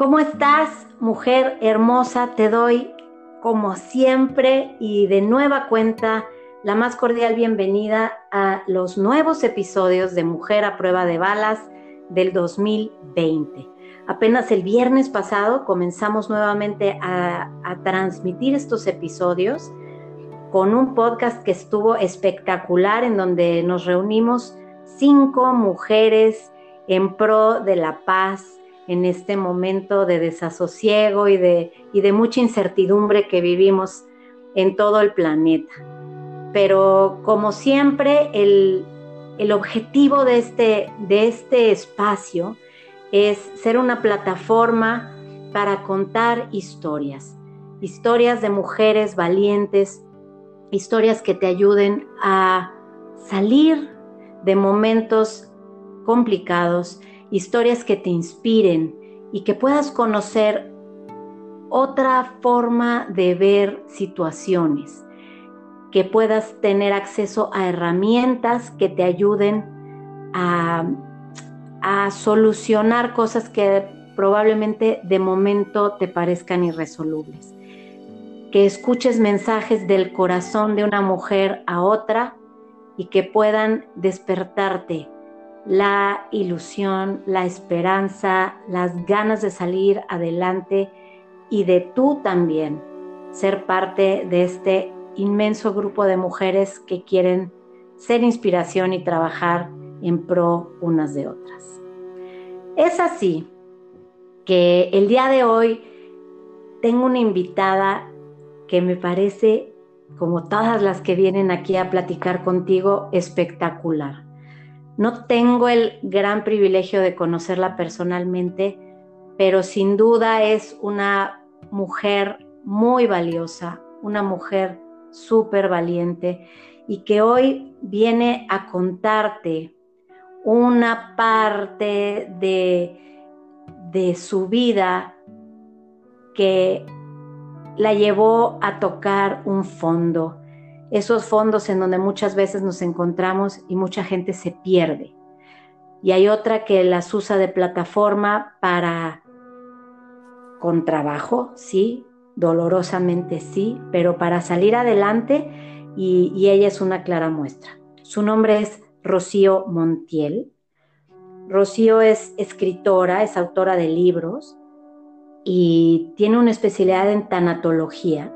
¿Cómo estás, mujer hermosa? Te doy, como siempre y de nueva cuenta, la más cordial bienvenida a los nuevos episodios de Mujer a prueba de balas del 2020. Apenas el viernes pasado comenzamos nuevamente a, a transmitir estos episodios con un podcast que estuvo espectacular en donde nos reunimos cinco mujeres en pro de la paz, en este momento de desasosiego y de, y de mucha incertidumbre que vivimos en todo el planeta. Pero como siempre, el, objetivo de este, de este espacio es ser una plataforma para contar historias, historias de mujeres valientes, historias que te ayuden a salir de momentos complicados historias que te inspiren y que puedas conocer otra forma de ver situaciones, que puedas tener acceso a herramientas que te ayuden a, solucionar cosas que probablemente de momento te parezcan irresolubles. Que escuches mensajes del corazón de una mujer a otra y que puedan despertarte la ilusión, la esperanza, las ganas de salir adelante y de tú también ser parte de este inmenso grupo de mujeres que quieren ser inspiración y trabajar en pro unas de otras. Es así que el día de hoy tengo una invitada que me parece, como todas las que vienen aquí a platicar contigo, espectacular. No tengo el gran privilegio de conocerla personalmente, pero sin duda es una mujer muy valiosa, una mujer súper valiente y que hoy viene a contarte una parte de, de su vida que la llevó a tocar un fondo esos fondos en donde muchas veces nos encontramos y mucha gente se pierde. Y hay otra que las usa de plataforma para, con trabajo, sí, dolorosamente sí, pero para salir adelante y, ella es una clara muestra. Su nombre es Rocío Montiel. Rocío es escritora, es autora de libros y tiene una especialidad en tanatología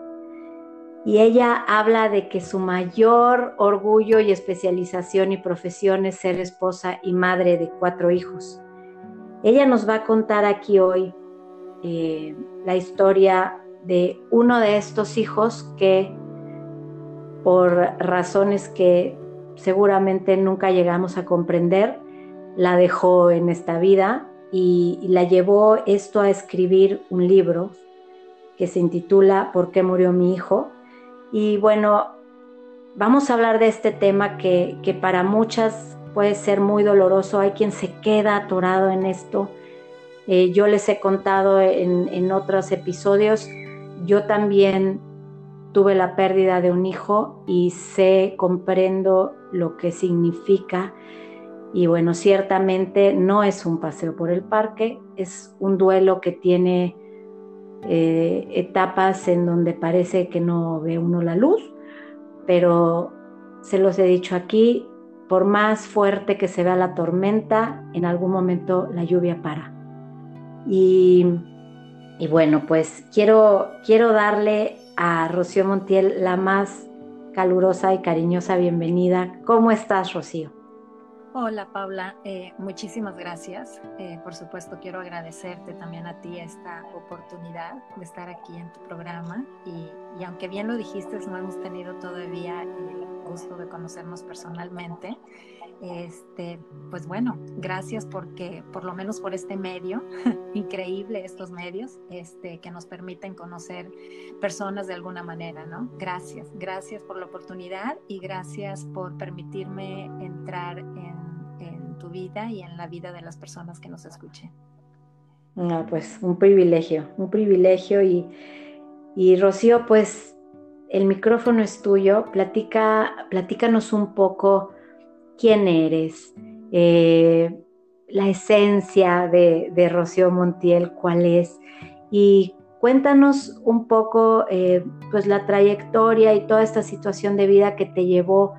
y ella habla de que su mayor orgullo y especialización y profesión es ser esposa y madre de cuatro hijos. Ella nos va a contar aquí hoy eh, la historia de uno de estos hijos que por razones que seguramente nunca llegamos a comprender, la dejó en esta vida y la llevó esto a escribir un libro que se intitula ¿Por qué murió mi hijo? Y bueno, vamos a hablar de este tema que, para muchas puede ser muy doloroso. Hay quien se queda atorado en esto. Eh, yo les he contado en, en otros episodios, yo también tuve la pérdida de un hijo y sé, comprendo lo que significa. Y bueno, ciertamente no es un paseo por el parque, es un duelo que tiene eh, etapas en donde parece que no ve uno la luz, pero se los he dicho aquí, por más fuerte que se vea la tormenta, en algún momento la lluvia para. Y, bueno, pues quiero, quiero darle a Rocío Montiel la más calurosa y cariñosa bienvenida. ¿Cómo estás, Rocío? Hola Paula, eh, muchísimas gracias. Eh, por supuesto quiero agradecerte también a ti esta oportunidad de estar aquí en tu programa y, aunque bien lo dijiste, no hemos tenido todavía el gusto de conocernos personalmente. Este, pues bueno, gracias porque por lo menos por este medio, increíble estos medios, este, que nos permiten conocer personas de alguna manera, ¿no? Gracias, gracias por la oportunidad y gracias por permitirme entrar en, tu vida y en la vida de las personas que nos escuchen. No, pues un privilegio, un privilegio. Y, y Rocío, pues el micrófono es tuyo, platica, platícanos un poco quién eres, eh, la esencia de, Rocío Montiel, cuál es, y cuéntanos un poco eh, pues la trayectoria y toda esta situación de vida que te llevó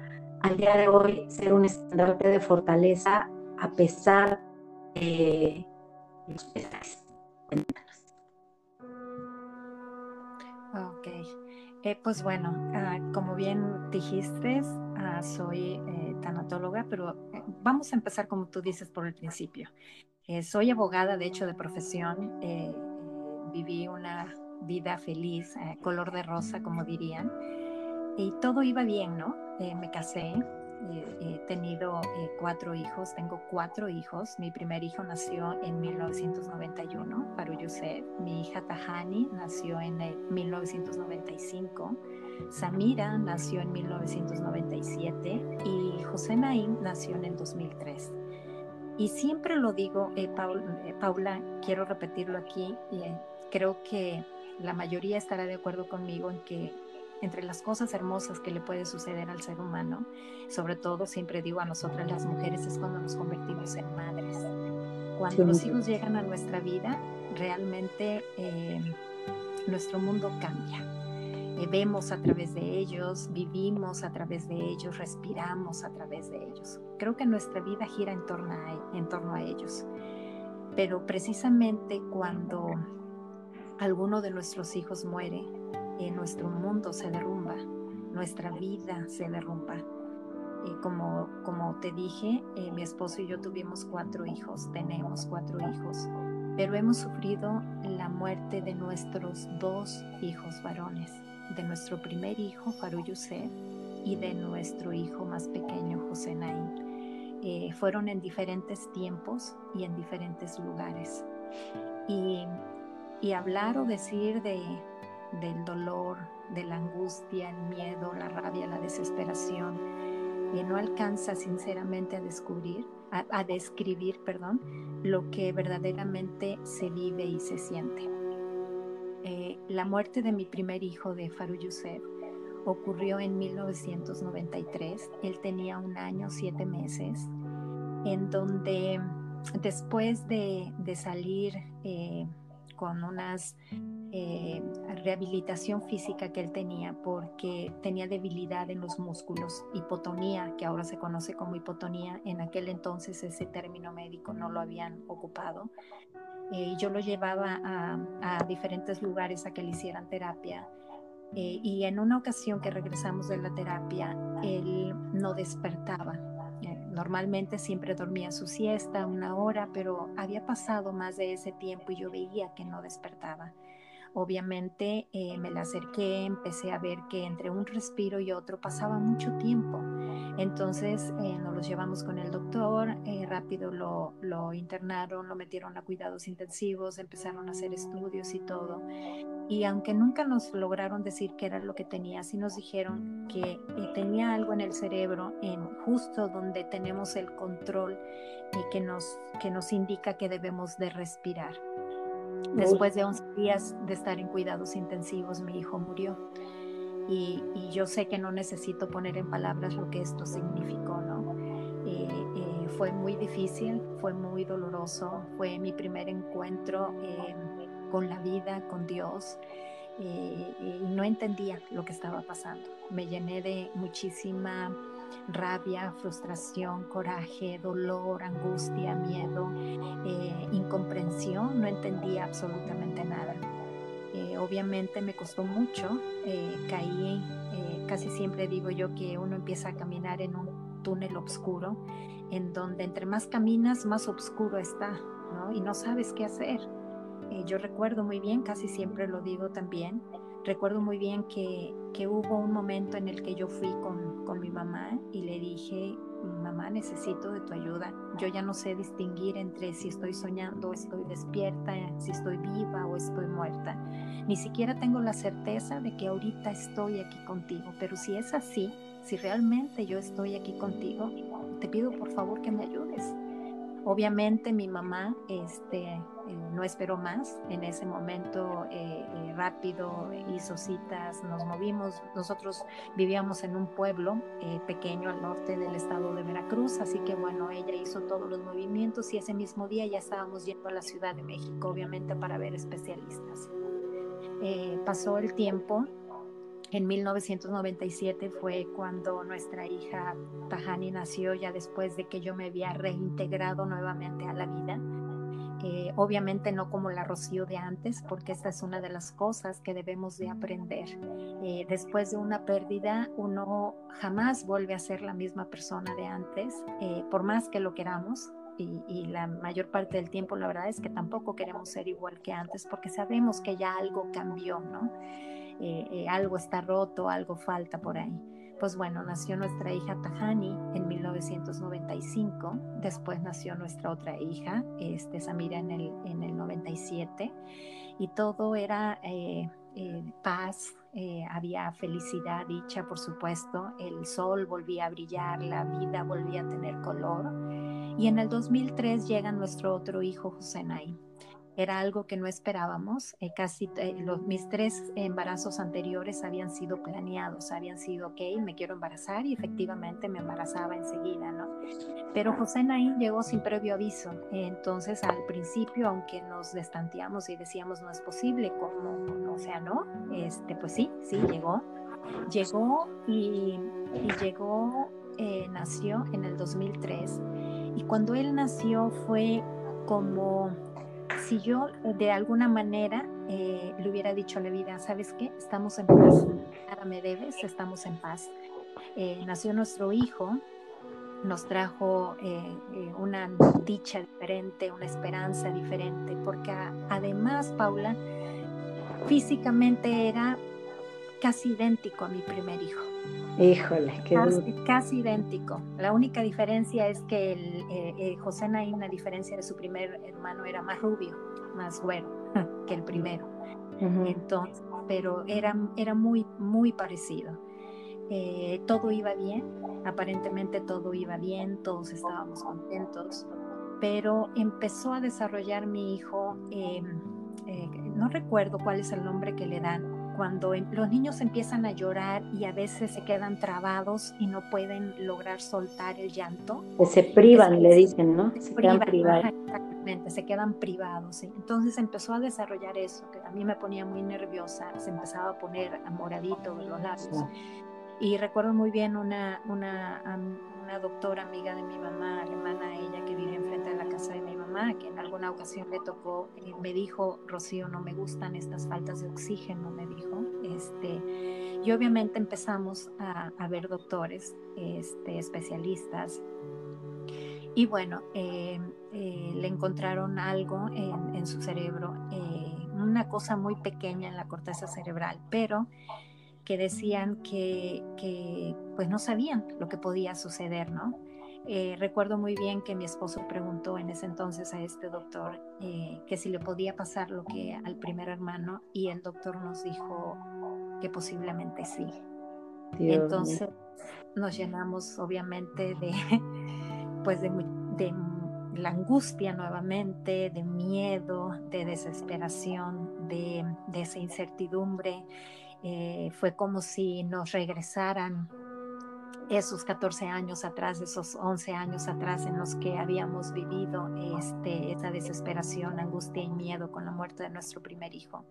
al día de hoy ser un estandarte de fortaleza a pesar de los pesares. Ok, eh, pues bueno, ah, como bien dijiste, ah, soy tanatóloga, pero eh, vamos a empezar como tú dices por el principio. Eh, soy abogada, de hecho, de profesión. Eh, viví una vida feliz, color de rosa, como dirían. Y todo iba bien, ¿no? me casé, he tenido cuatro hijos, tengo cuatro hijos. Mi primer hijo nació en 1991, Faru Yusef. Mi hija Tahani nació en 1995. Samira nació en 1997 y José Naim nació en el 2003. Y siempre lo digo, eh, eh, Paula, quiero repetirlo aquí, eh, creo que la mayoría estará de acuerdo conmigo en que entre las cosas hermosas que le puede suceder al ser humano, sobre todo siempre digo a nosotras las mujeres, es cuando nos convertimos en madres. Cuando los hijos llegan a nuestra vida, realmente nuestro mundo cambia eh, vemos a través de ellos, vivimos a través de ellos, respiramos a través de ellos. Creo que nuestra vida gira en torno a, en torno a ellos. Pero precisamente cuando alguno de nuestros hijos muere, eh, nuestro mundo se derrumba, nuestra vida se derrumba. Eh, como, como te dije, mi esposo y yo tuvimos cuatro hijos, tenemos cuatro hijos, pero hemos sufrido la muerte de nuestros dos hijos varones de nuestro primer hijo, Faru Yusef, y de nuestro hijo más pequeño, José Naim. Eh, fueron en diferentes tiempos y en diferentes lugares. Y, hablar o decir de, del dolor, de la angustia, el miedo, la rabia, la desesperación, que no alcanza sinceramente a descubrir, a, describir, perdón, lo que verdaderamente se vive y se siente. Eh, la muerte de mi primer hijo de Faru Yusef ocurrió en 1993. Él tenía un año, siete meses, en donde después de, salir eh, con unas eh, rehabilitación física que él tenía porque tenía debilidad en los músculos, hipotonía, que ahora se conoce como hipotonía, en aquel entonces ese término médico no lo habían ocupado. Eh, yo lo llevaba a, diferentes lugares a que le hicieran terapia. Eh, y en una ocasión que regresamos de la terapia, él no despertaba. Eh, normalmente siempre dormía su siesta una hora, pero había pasado más de ese tiempo y yo veía que no despertaba. Obviamente eh, me la acerqué, empecé a ver que entre un respiro y otro pasaba mucho tiempo. Entonces eh, nos los llevamos con el doctor, eh, rápido lo, lo, internaron, lo metieron a cuidados intensivos, empezaron a hacer estudios y todo. Y aunque nunca nos lograron decir qué era lo que tenía, sí nos dijeron que tenía algo en el cerebro, en justo donde tenemos el control y que nos, que nos indica que debemos de respirar. Después de 11 días de estar en cuidados intensivos, mi hijo murió. Y, yo sé que no necesito poner en palabras lo que esto significó, ¿no? Eh, eh, fue muy difícil, fue muy doloroso, fue mi primer encuentro eh, con la vida, con Dios. Y no entendía lo que estaba pasando. Me llené de muchísima rabia, frustración, coraje, dolor, angustia, miedo, eh, incomprensión, no entendía absolutamente nada. Eh, obviamente me costó mucho, eh, caí, casi siempre digo yo que uno empieza a caminar en un túnel oscuro, en donde entre más caminas, más oscuro está, ¿no? Y no sabes qué hacer. Yo recuerdo muy bien, casi siempre lo digo también, recuerdo muy bien que, hubo un momento en el que yo fui con, con mi mamá y le dije, mamá, necesito de tu ayuda. Yo ya no sé distinguir entre si estoy soñando estoy despierta, si estoy viva o estoy muerta. Ni siquiera tengo la certeza de que ahorita estoy aquí contigo, pero si es así, si realmente yo estoy aquí contigo, te pido por favor que me ayudes. Obviamente mi mamá este, eh, no esperó más, en ese momento eh, eh, rápido hizo citas, nos movimos, nosotros vivíamos en un pueblo pequeño al norte del estado de Veracruz, así que bueno, ella hizo todos los movimientos y ese mismo día ya estábamos yendo a la Ciudad de México, obviamente para ver especialistas. pasó el tiempo, en 1997 fue cuando nuestra hija Tahani nació, ya después de que yo me había reintegrado nuevamente a la vida. Eh, obviamente no como la Rocío de antes, porque esta es una de las cosas que debemos de aprender. Eh, después de una pérdida, uno jamás vuelve a ser la misma persona de antes, eh, por más que lo queramos. Y, y, la mayor parte del tiempo la verdad es que tampoco queremos ser igual que antes porque sabemos que ya algo cambió, ¿no? Eh, eh, algo está roto, algo falta por ahí. Pues bueno, nació nuestra hija Tahani en 1995, después nació nuestra otra hija, este, Samira, en el, en el 97, y todo era eh, paz, había felicidad, dicha, por supuesto, el sol volvía a brillar, la vida volvía a tener color. Y en el 2003 llega nuestro otro hijo, José Naim era algo que no esperábamos. Eh, casi eh, los, mis tres embarazos anteriores habían sido planeados, habían sido, ok, me quiero embarazar y efectivamente me embarazaba enseguida, ¿no? Pero José Naín llegó sin previo aviso. Entonces, al principio, aunque nos destanteamos y decíamos no es posible, como, o sea, no, este, pues sí, sí, llegó. Llegó y, llegó, eh, nació en el 2003. Y cuando él nació fue como si yo eh, de alguna manera eh, le hubiera dicho a la vida, ¿sabes qué? Estamos en paz, nada me debes, estamos en paz. Eh, nació nuestro hijo, nos trajo una dicha diferente, una esperanza diferente, porque además, Paula, físicamente era casi idéntico a mi primer hijo. Híjole, qué casi, casi, idéntico. La única diferencia es que el, eh, eh, José Naín, a diferencia de su primer hermano, era más rubio, más güero que el primero. Entonces, pero era, era muy, muy parecido. Eh, todo iba bien, aparentemente todo iba bien, todos estábamos contentos, pero empezó a desarrollar mi hijo, em, no recuerdo cuál es el nombre que le dan, cuando em, los niños empiezan a llorar y a veces se quedan trabados y no pueden lograr soltar el llanto. Que se privan, le dicen, ¿no? Se, quedan privados. exactamente, se quedan privados. Entonces empezó a desarrollar eso, que a mí me ponía muy nerviosa, se empezaba a poner moradito los labios. Y recuerdo muy bien una, una, una doctora amiga de mi mamá, alemana, ella que vive enfrente de la casa de mi mamá, que en alguna ocasión le tocó, eh, me dijo, Rocío, no me gustan estas faltas de oxígeno, me dijo. Este, y obviamente empezamos a, ver doctores, este, especialistas. Y bueno, eh, eh, le encontraron algo en, en su cerebro, una cosa muy pequeña en la corteza cerebral, pero que decían que, que, pues no sabían lo que podía suceder, ¿no? Eh, recuerdo muy bien que mi esposo preguntó en ese entonces a este doctor eh, que si le podía pasar lo que al primer hermano y el doctor nos dijo que posiblemente sí. entonces nos llenamos obviamente de, pues de, de la angustia nuevamente, de miedo, de desesperación, de, de esa incertidumbre eh, fue como si nos regresaran esos 14 años atrás, esos 11 años atrás en los que habíamos vivido este, esa desesperación, angustia y miedo con la muerte de nuestro primer hijo.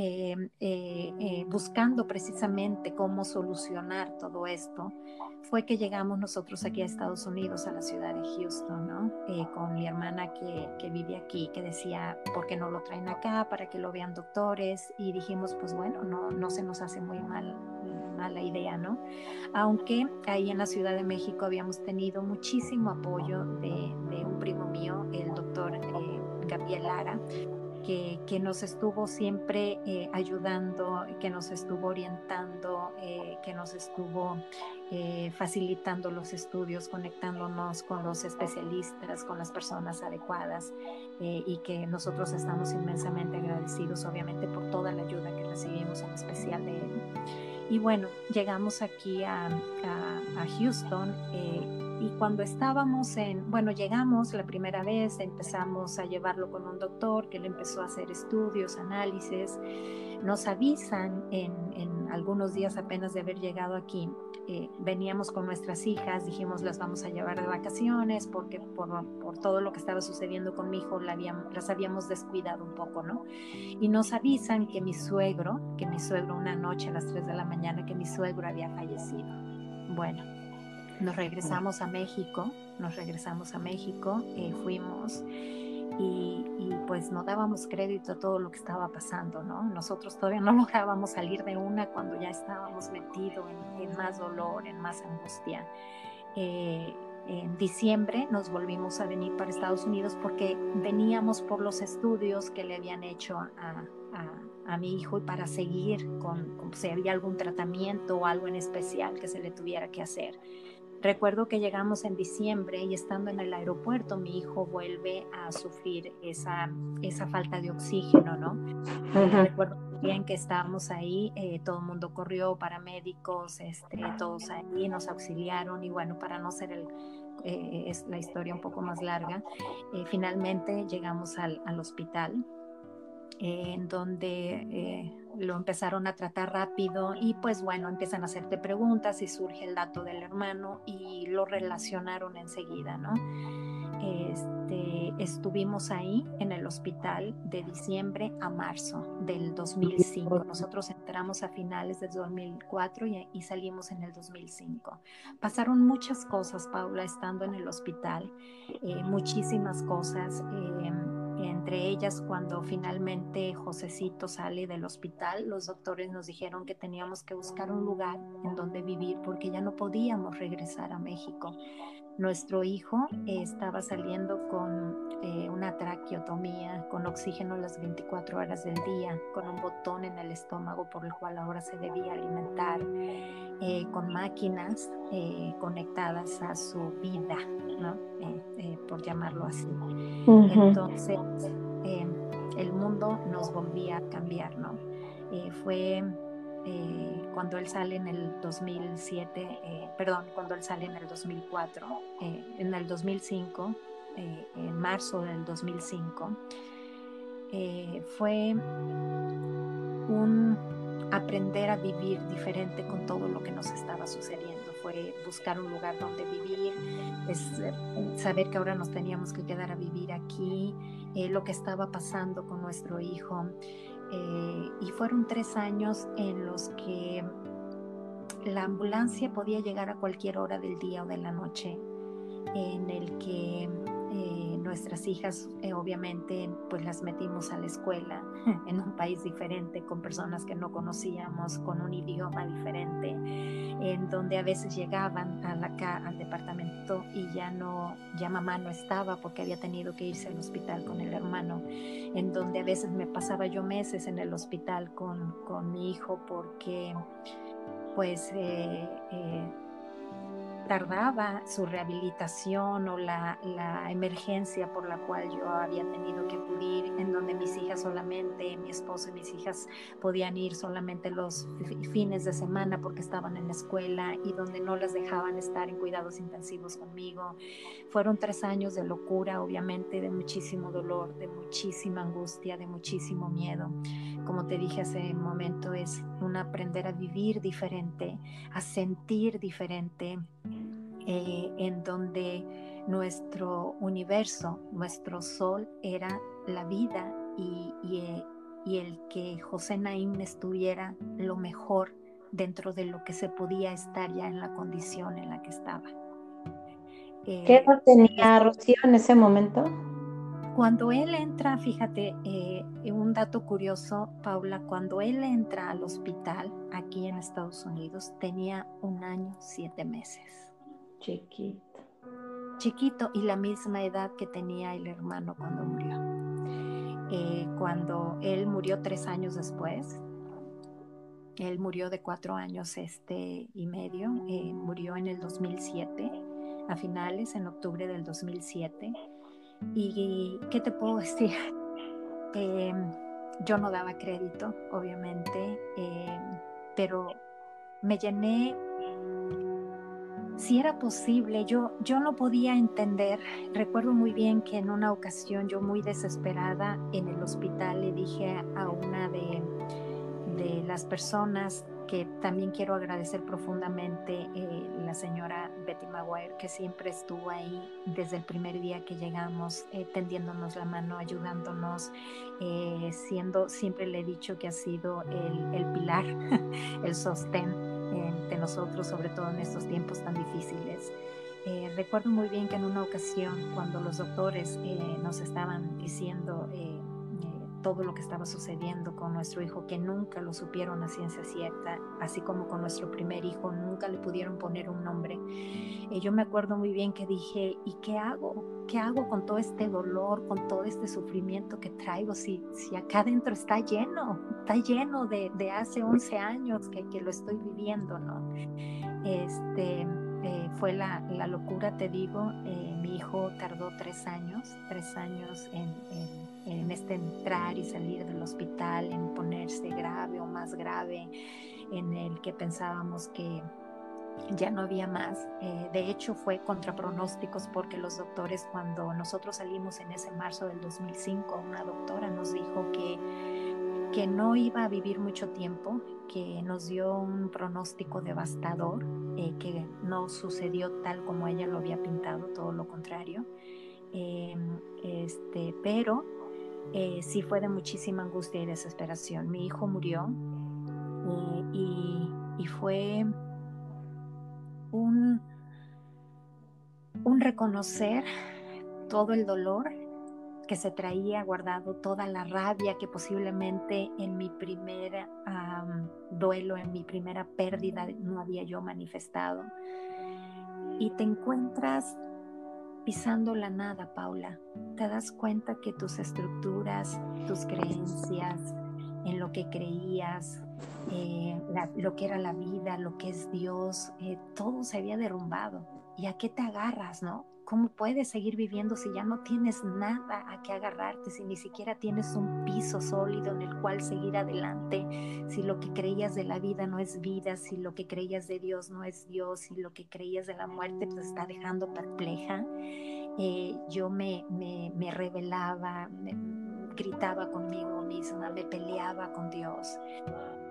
Eh, eh, buscando precisamente cómo solucionar todo esto, fue que llegamos nosotros aquí a Estados Unidos, a la ciudad de Houston, ¿no? con mi hermana que, que, vive aquí, que decía, ¿por qué no lo traen acá para que lo vean doctores? Y dijimos, pues bueno, no, no se nos hace muy mal mala idea, ¿no? Aunque ahí en la Ciudad de México habíamos tenido muchísimo apoyo de, de un primo mío, el doctor eh, Gabriel Lara, que, que, nos estuvo siempre eh, ayudando, que nos estuvo orientando, eh, que nos estuvo eh, facilitando los estudios, conectándonos con los especialistas, con las personas adecuadas y que nosotros estamos inmensamente agradecidos, obviamente, por toda la ayuda que recibimos, en especial de él. Y bueno, llegamos aquí a, a, a Houston y cuando estábamos en, bueno, llegamos la primera vez, empezamos a llevarlo con un doctor que le empezó a hacer estudios, análisis. Nos avisan en, en algunos días apenas de haber llegado aquí. Eh, veníamos con nuestras hijas, dijimos las vamos a llevar de vacaciones porque por, por todo lo que estaba sucediendo con mi hijo la habíamos, las habíamos descuidado un poco, ¿no? Y nos avisan que mi suegro, que mi suegro una noche a las 3 de la mañana, que mi suegro había fallecido. Bueno, nos regresamos a México, nos regresamos a México, eh, fuimos y, pues no dábamos crédito a todo lo que estaba pasando, ¿no? Nosotros todavía no lográbamos salir de una cuando ya estábamos metidos en, más dolor, en más angustia. Eh, en diciembre nos volvimos a venir para Estados Unidos porque veníamos por los estudios que le habían hecho a, a, mi hijo y para seguir con, con, si había algún tratamiento o algo en especial que se le tuviera que hacer. Recuerdo que llegamos en diciembre y estando en el aeropuerto mi hijo vuelve a sufrir esa, esa falta de oxígeno, ¿no? Recuerdo bien que estábamos ahí, eh, todo el mundo corrió, paramédicos, este, todos ahí nos auxiliaron y bueno, para no ser el, eh, es la historia un poco más larga, eh, finalmente llegamos al, al hospital en donde lo empezaron a tratar rápido y pues bueno, empiezan a hacerte preguntas y surge el dato del hermano y lo relacionaron enseguida, ¿no? Este, estuvimos ahí en el hospital de diciembre a marzo del 2005. Nosotros entramos a finales del 2004 y, salimos en el 2005. Pasaron muchas cosas, Paula, estando en el hospital, eh, muchísimas cosas. Eh, entre ellas, cuando finalmente Josecito sale del hospital, los doctores nos dijeron que teníamos que buscar un lugar en donde vivir porque ya no podíamos regresar a México. Nuestro hijo estaba saliendo con eh, una traqueotomía, con oxígeno las 24 horas del día, con un botón en el estómago por el cual ahora se debía alimentar, eh, con máquinas eh, conectadas a su vida, ¿no? por llamarlo así. Entonces, el mundo nos volvía a cambiar, ¿no? fue eh, cuando él sale en el 2007, eh, perdón, cuando él sale en el 2004, eh, en el 2005, en marzo del 2005, fue un aprender a vivir diferente con todo lo que nos estaba sucediendo. Fue buscar un lugar donde vivir, saber que ahora nos teníamos que quedar a vivir aquí, lo que estaba pasando con nuestro hijo. Eh, y fueron tres años en los que la ambulancia podía llegar a cualquier hora del día o de la noche, en el que eh, nuestras hijas eh, obviamente pues las metimos a la escuela en un país diferente, con personas que no conocíamos, con un idioma diferente, en donde a veces llegaban a la, al departamento y ya no, ya mamá no estaba porque había tenido que irse al hospital con el hermano, en donde a veces me pasaba yo meses en el hospital con, con mi hijo porque pues eh, tardaba su rehabilitación o la, emergencia por la cual yo había tenido que acudir, en donde mis hijas solamente, mi esposo y mis hijas podían ir solamente los fines de semana porque estaban en la escuela y donde no las dejaban estar en cuidados intensivos conmigo. Fueron tres años de locura, obviamente, de muchísimo dolor, de muchísima angustia, de muchísimo miedo. Como te dije hace un momento, es un aprender a vivir diferente, a sentir diferente eh, en donde nuestro universo, nuestro sol era la vida y, y, el que José Naim estuviera lo mejor dentro de lo que se podía estar ya en la condición en la que estaba. ¿Qué eh, edad tenía Rocío en ese momento? Cuando él entra, fíjate, eh, un dato curioso, Paula, cuando él entra al hospital aquí en Estados Unidos, tenía un año, siete meses. Chiquito. Chiquito y la misma edad que tenía el hermano cuando murió. eh, cuando él murió tres años después. Él murió de cuatro años este, y medio, eh, murió en el 2007, a finales, en octubre del 2007. ¿Y qué te puedo decir? Eh, yo no daba crédito, obviamente, pero me llené si era posible, yo, yo no podía entender. Recuerdo muy bien que en una ocasión yo muy desesperada en el hospital le dije a una de, de las personas que también quiero agradecer profundamente, eh, la señora Betty Maguire, que siempre estuvo ahí desde el primer día que llegamos, eh, tendiéndonos la mano, ayudándonos, eh, siendo, siempre le he dicho que ha sido el, el pilar, el sostén de nosotros, sobre todo en estos tiempos tan difíciles. Eh, recuerdo muy bien que en una ocasión, cuando los doctores eh, nos estaban diciendo eh, todo lo que estaba sucediendo con nuestro hijo, que nunca lo supieron a ciencia cierta, así como con nuestro primer hijo, nunca le pudieron poner un nombre. yo me acuerdo muy bien que dije, ¿y qué hago? ¿Qué hago con todo este dolor, con todo este sufrimiento que traigo? Si, si acá adentro está lleno, está lleno de, de hace 11 años que, que, lo estoy viviendo, ¿no? Este, eh, fue la, la, locura, te digo, eh, mi hijo tardó tres años, tres años en, en en este entrar y salir del hospital, en ponerse grave o más grave, en el que pensábamos que ya no había más. Eh, de hecho, fue contra pronósticos porque los doctores, cuando nosotros salimos en ese marzo del 2005, una doctora nos dijo que, que no iba a vivir mucho tiempo, que nos dio un pronóstico devastador, eh, que no sucedió tal como ella lo había pintado, todo lo contrario. Eh, este, pero eh, sí fue de muchísima angustia y desesperación. Mi hijo murió eh, y, fue un reconocer todo el dolor que se traía guardado, toda la rabia que posiblemente en mi primer duelo, en mi primera pérdida no había yo manifestado. Y te encuentras pisando la nada, Paula. Te das cuenta que tus estructuras, tus creencias, en lo que creías, eh, lo que era la vida, lo que es Dios, eh, todo se había derrumbado. ¿Y a qué te agarras, no? ¿Cómo puedes seguir viviendo si ya no tienes nada a qué agarrarte, si ni siquiera tienes un piso sólido en el cual seguir adelante, si lo que creías de la vida no es vida, si lo que creías de Dios no es Dios, si lo que creías de la muerte te está dejando perpleja? Eh, yo me, me, me revelaba, gritaba conmigo misma, me peleaba con Dios.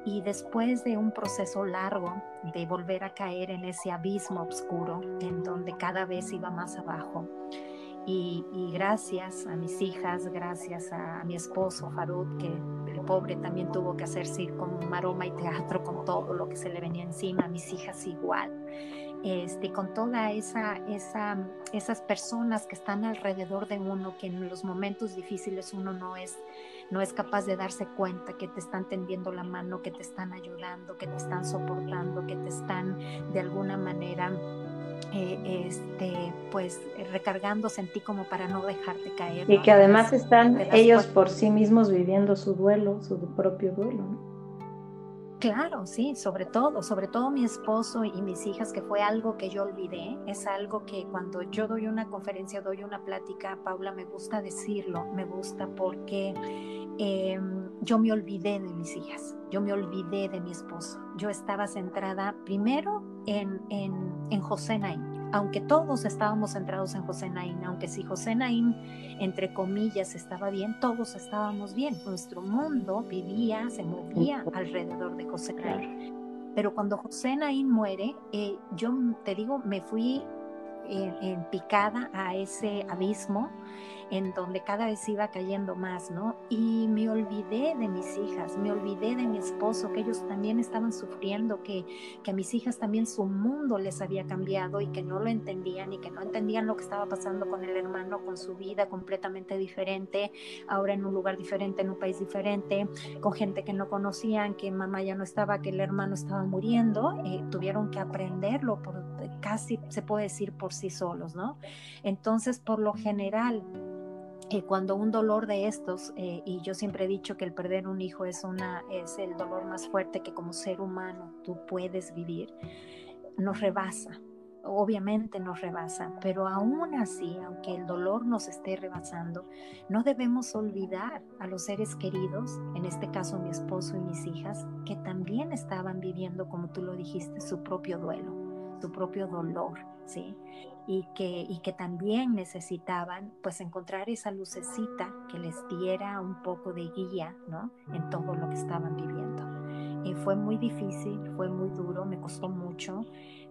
Y después de un proceso largo de volver a caer en ese abismo oscuro, en donde cada vez iba más abajo, y, gracias a mis hijas, gracias a, mi esposo Farud, que el pobre también tuvo que hacer circo, maroma y teatro con todo lo que se le venía encima, a mis hijas igual. Este, con toda esa, esa, esas personas que están alrededor de uno, que en los momentos difíciles uno no es no es capaz de darse cuenta que te están tendiendo la mano, que te están ayudando, que te están soportando, que te están de alguna manera eh, este, pues recargándose en ti como para no dejarte caer. Y que además están ellos por sí mismos viviendo su duelo, su propio duelo. Claro, sí, sobre todo, sobre todo mi esposo y mis hijas, que fue algo que yo olvidé, es algo que cuando yo doy una conferencia, doy una plática, Paula, me gusta decirlo, me gusta porque em, yo me olvidé de mis hijas, yo me olvidé de mi esposo, yo estaba centrada primero en, en, en José Naín, aunque todos estábamos centrados en José Naín, aunque si José Naín, entre comillas, estaba bien, todos estábamos bien. Nuestro mundo vivía, se movía alrededor de José Naín. Pero cuando José Naín muere, eh, yo te digo, me fui en, picada a ese abismo en donde cada vez iba cayendo más, ¿no? Y me olvidé de mis hijas, me olvidé de mi esposo, que ellos también estaban sufriendo, que, que a mis hijas también su mundo les había cambiado y que no lo entendían y que no entendían lo que estaba pasando con el hermano, con su vida completamente diferente, ahora en un lugar diferente, en un país diferente, con gente que no conocían, que mamá ya no estaba, que el hermano estaba muriendo, eh, tuvieron que aprenderlo por casi se puede decir por sí solos, ¿no? Entonces, por lo general, eh, cuando un dolor de estos, eh, y yo siempre he dicho que el perder un hijo es, una, es el dolor más fuerte que como ser humano tú puedes vivir, nos rebasa, obviamente nos rebasa, pero aún así, aunque el dolor nos esté rebasando, no debemos olvidar a los seres queridos, en este caso mi esposo y mis hijas, que también estaban viviendo, como tú lo dijiste, su propio duelo, su propio dolor, ¿sí? y que, y que también necesitaban pues encontrar esa lucecita que les diera un poco de guía ¿no? en todo lo que estaban viviendo. Y fue muy difícil, fue muy duro, me costó mucho.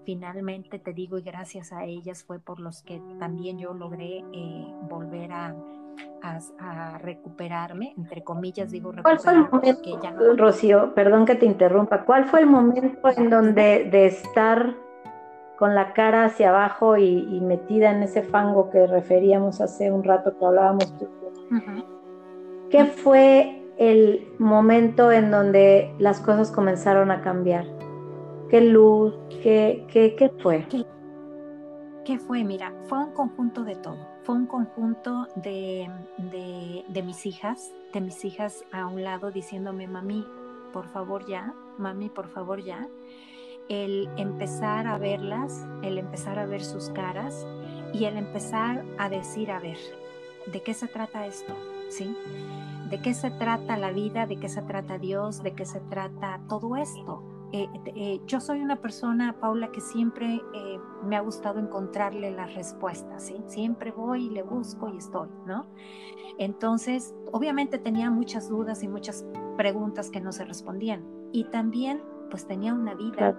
Finalmente, te digo, y gracias a ellas fue por los que también yo logré eh, volver a, a, recuperarme, entre comillas digo ¿Cuál fue el momento, Rocío, perdón que te interrumpa, cuál fue el momento en donde de estar con la cara hacia abajo y, metida en ese fango que referíamos hace un rato que hablábamos tú. ¿Qué fue el momento en donde las cosas comenzaron a cambiar? ¿Qué luz? ¿Qué, qué, fue? ¿Qué, fue? Mira, fue un conjunto de todo. Fue un conjunto de, de mis hijas, de mis hijas a un lado diciéndome, mami, por favor ya, mami, por favor ya el empezar a verlas, el empezar a ver sus caras y el empezar a decir, a ver, ¿de qué se trata esto? ¿Sí? ¿De qué se trata la vida? ¿De qué se trata Dios? ¿De qué se trata todo esto? Eh, eh, yo soy una persona, Paula, que siempre eh, me ha gustado encontrarle las respuestas, ¿sí? Siempre voy y le busco y estoy, ¿no? Entonces, obviamente tenía muchas dudas y muchas preguntas que no se respondían. Y también, pues tenía una vida,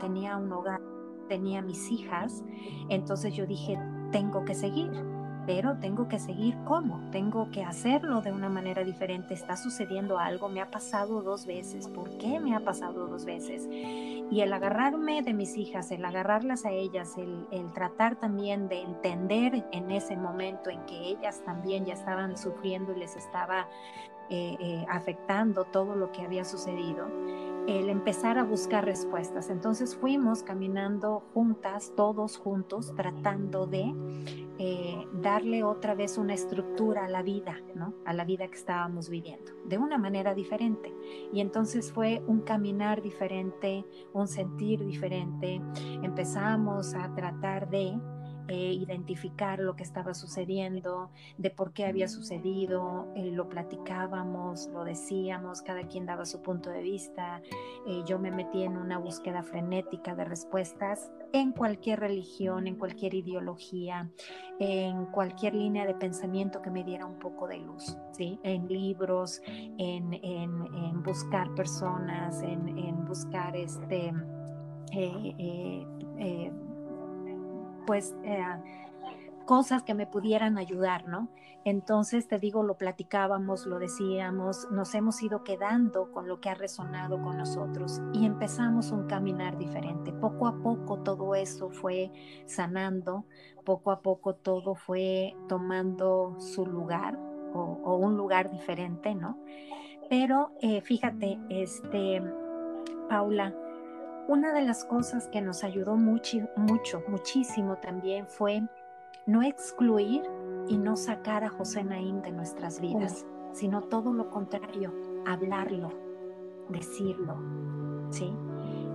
tenía un hogar, tenía mis hijas, entonces yo dije, tengo que seguir, pero tengo que seguir cómo, tengo que hacerlo de una manera diferente, está sucediendo algo, me ha pasado dos veces, ¿por qué me ha pasado dos veces? Y el agarrarme de mis hijas, el agarrarlas a ellas, el, tratar también de entender en ese momento en que ellas también ya estaban sufriendo y les estaba eh, eh, afectando todo lo que había sucedido, el empezar a buscar respuestas. Entonces fuimos caminando juntas, todos juntos, tratando de eh, darle otra vez una estructura a la vida, ¿no? A la vida que estábamos viviendo, de una manera diferente. Y entonces fue un caminar diferente, un sentir diferente. Empezamos a tratar de eh, identificar lo que estaba sucediendo, de por qué había sucedido, eh, lo platicábamos, lo decíamos, cada quien daba su punto de vista, eh, yo me metí en una búsqueda frenética de respuestas en cualquier religión, en cualquier ideología, en cualquier línea de pensamiento que me diera un poco de luz, ¿sí? en libros, en, en, buscar personas, en, buscar este... pues eh, cosas que me pudieran ayudar, ¿no? Entonces, te digo, lo platicábamos, lo decíamos, nos hemos ido quedando con lo que ha resonado con nosotros y empezamos un caminar diferente. Poco a poco todo eso fue sanando, poco a poco todo fue tomando su lugar o, un lugar diferente, ¿no? Pero eh, fíjate, este, Paula, una de las cosas que nos ayudó mucho, mucho, muchísimo también fue no excluir y no sacar a José Naín de nuestras vidas, sino todo lo contrario, hablarlo, decirlo, ¿sí?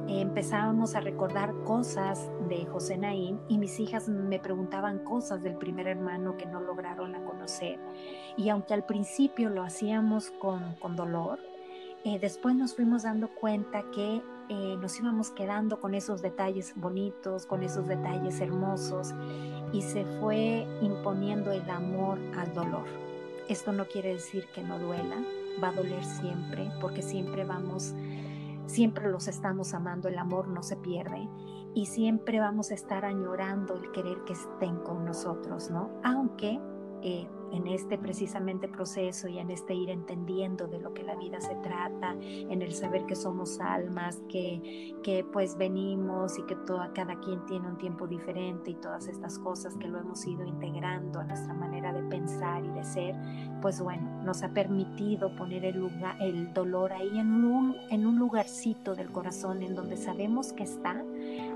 empezábamos a recordar cosas de José Naín y mis hijas me preguntaban cosas del primer hermano que no lograron a conocer. Y aunque al principio lo hacíamos con, con dolor, eh, después nos fuimos dando cuenta que eh, nos íbamos quedando con esos detalles bonitos, con esos detalles hermosos y se fue imponiendo el amor al dolor. Esto no quiere decir que no duela, va a doler siempre porque siempre vamos, siempre los estamos amando, el amor no se pierde y siempre vamos a estar añorando el querer que estén con nosotros, ¿no? Aunque eh, en este precisamente proceso y en este ir entendiendo de lo que la vida se trata, en el saber que somos almas, que, que pues venimos y que toda, cada quien tiene un tiempo diferente y todas estas cosas que lo hemos ido integrando a nuestra manera de pensar y de ser, pues bueno, nos ha permitido poner el, lugar, el dolor ahí en un, en un lugarcito del corazón en donde sabemos que está,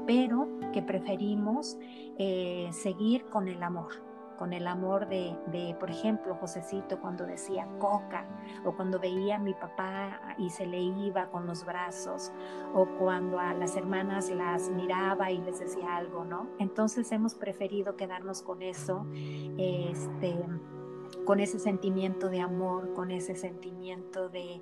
pero que preferimos eh, seguir con el amor con el amor de, de, por ejemplo, Josecito cuando decía coca, o cuando veía a mi papá y se le iba con los brazos, o cuando a las hermanas las miraba y les decía algo, ¿no? Entonces hemos preferido quedarnos con eso, este con ese sentimiento de amor, con ese sentimiento de,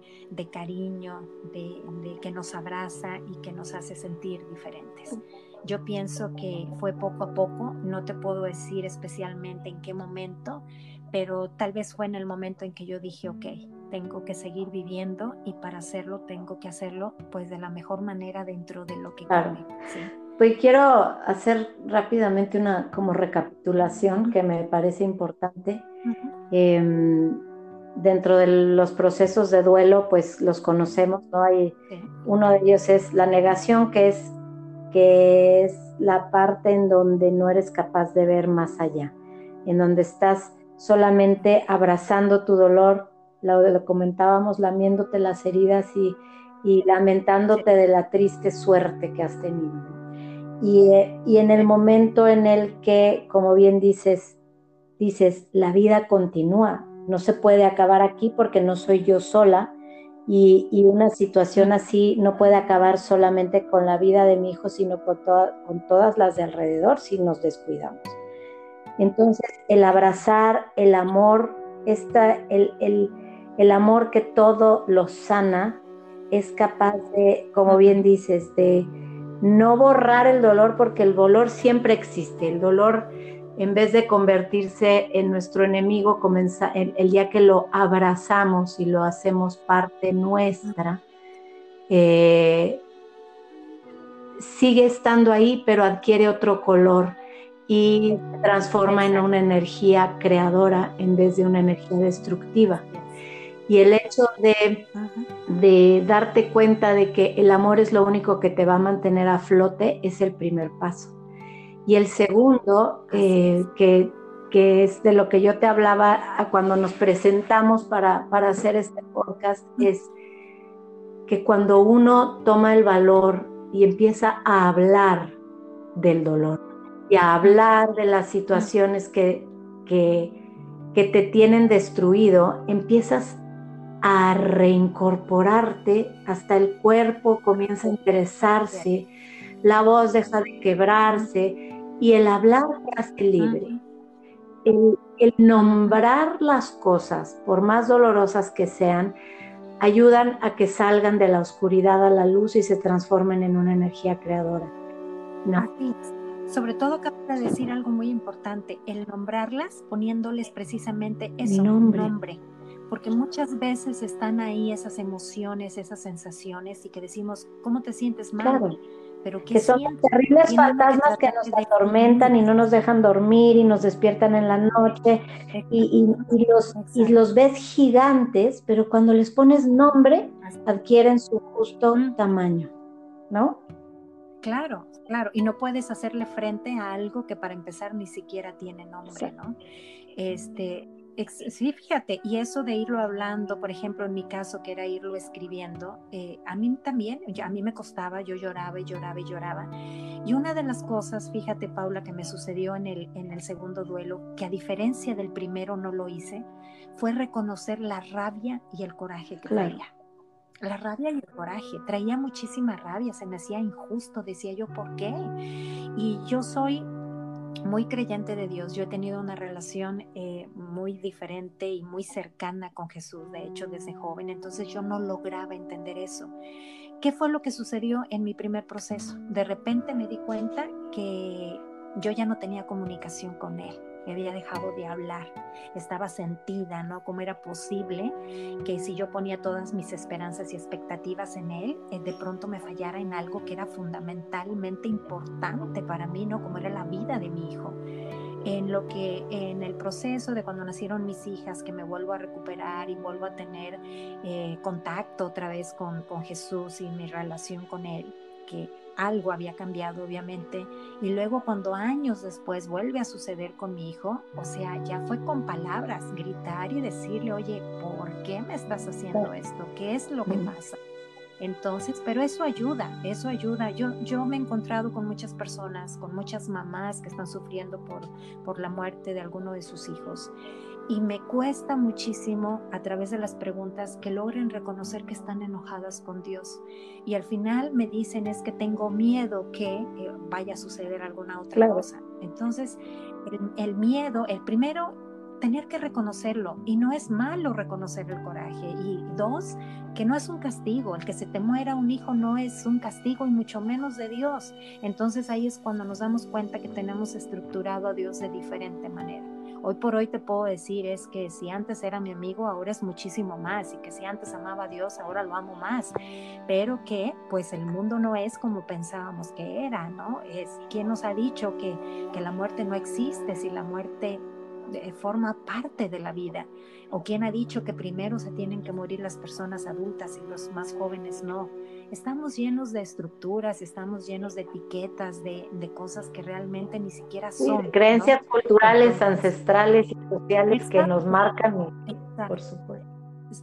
cariño, de, que nos abraza y que nos hace sentir diferentes. Yo pienso que fue poco a poco, no te puedo decir especialmente en qué momento, pero tal vez fue en el momento en que yo dije, ok, tengo que seguir viviendo y para hacerlo tengo que hacerlo pues de la mejor manera dentro de lo que cabe. Pues quiero hacer rápidamente una como recapitulación que me parece importante. Em, dentro de los procesos de duelo, pues los conocemos, ¿no? Hay, Uno de ellos es la negación, que es, que es la parte en donde no eres capaz de ver más allá, en donde estás solamente abrazando tu dolor, lo, lo comentábamos, lamiéndote las heridas y, y lamentándote de la triste suerte que has tenido. Y, y, en el momento en el que, como bien dices, dices, la vida continúa, no se puede acabar aquí porque no soy yo sola y, una situación así no puede acabar solamente con la vida de mi hijo, sino con, con todas las de alrededor si nos descuidamos. Entonces, el abrazar, el amor, esta, el, el, el amor que todo lo sana, es capaz de, como bien dices, de no borrar el dolor porque el dolor siempre existe. El dolor, en vez de convertirse en nuestro enemigo, comienza el, día que lo abrazamos y lo hacemos parte nuestra, eh, sigue estando ahí, pero adquiere otro color y se transforma en una energía creadora en vez de una energía destructiva. Y el hecho de, darte cuenta de que el amor es lo único que te va a mantener a flote es el primer paso. Y el segundo, eh, que, que, es de lo que yo te hablaba cuando nos presentamos para, para hacer este podcast, es que cuando uno toma el valor y empieza a hablar del dolor y a hablar de las situaciones que, que, que te tienen destruido, empiezas a reincorporarte, hasta el cuerpo comienza a interesarse, la voz deja de quebrarse y el hablar te hace libre. El, nombrar las cosas, por más dolorosas que sean, ayudan a que salgan de la oscuridad a la luz y se transformen en una energía creadora. Sobre todo acaba de decir algo muy importante, el nombrarlas poniéndoles precisamente ese nombre porque muchas veces están ahí esas emociones, esas sensaciones y que decimos, ¿cómo te sientes mal? Pero que son terribles fantasmas que, nos atormentan y no nos dejan dormir y nos despiertan en la noche y, los, y los ves gigantes, pero cuando les pones nombre adquieren su justo tamaño, ¿no? Claro, claro, y no puedes hacerle frente a algo que para empezar ni siquiera tiene nombre, ¿no? Este, Sí, fíjate, y eso de irlo hablando, por ejemplo, en mi caso, que era irlo escribiendo, eh, a mí también, a mí me costaba, yo lloraba y lloraba y lloraba. Y una de las cosas, fíjate, Paula, que me sucedió en el, en el segundo duelo, que a diferencia del primero no lo hice, fue reconocer la rabia y el coraje que traía. La rabia y el coraje, traía muchísima rabia, se me hacía injusto, decía yo, ¿por qué? Y yo soy muy creyente de Dios. Yo he tenido una relación eh, muy diferente y muy cercana con Jesús, de hecho, desde joven. Entonces yo no lograba entender eso. ¿Qué fue lo que sucedió en mi primer proceso? De repente me di cuenta que yo ya no tenía comunicación con Él me había dejado de hablar, estaba sentida, ¿no? ¿Cómo era posible que si yo ponía todas mis esperanzas y expectativas en él, eh, de pronto me fallara en algo que era fundamentalmente importante para mí, ¿no? Como era la vida de mi hijo en lo que en el proceso de cuando nacieron mis hijas, que me vuelvo a recuperar y vuelvo a tener eh, contacto otra vez con, con Jesús y mi relación con Él, que algo había cambiado obviamente y luego cuando años después vuelve a suceder con mi hijo, o sea, ya fue con palabras, gritar y decirle, oye, ¿por qué me estás haciendo esto? ¿Qué es lo que pasa? Entonces, pero eso ayuda, eso ayuda. Yo, yo me he encontrado con muchas personas, con muchas mamás que están sufriendo por, por la muerte de alguno de sus hijos. Y me cuesta muchísimo a través de las preguntas que logren reconocer que están enojadas con Dios. Y al final me dicen es que tengo miedo que eh, vaya a suceder alguna otra cosa. Entonces, el miedo, el primero tener que reconocerlo y no es malo reconocer el coraje. Y dos, que no es un castigo, el que se te muera un hijo no es un castigo y mucho menos de Dios. Entonces ahí es cuando nos damos cuenta que tenemos estructurado a Dios de diferente manera. Hoy por hoy te puedo decir es que si antes era mi amigo, ahora es muchísimo más y que si antes amaba a Dios, ahora lo amo más. Pero que pues el mundo no es como pensábamos que era, ¿no? Es quien nos ha dicho que, que la muerte no existe, si la muerte forma parte de la vida. ¿O quién ha dicho que primero se tienen que morir las personas adultas y los más jóvenes no? Estamos llenos de estructuras, estamos llenos de etiquetas, de, cosas que realmente ni siquiera son. creencias culturales, ancestrales y sociales que nos marcan, por supuesto.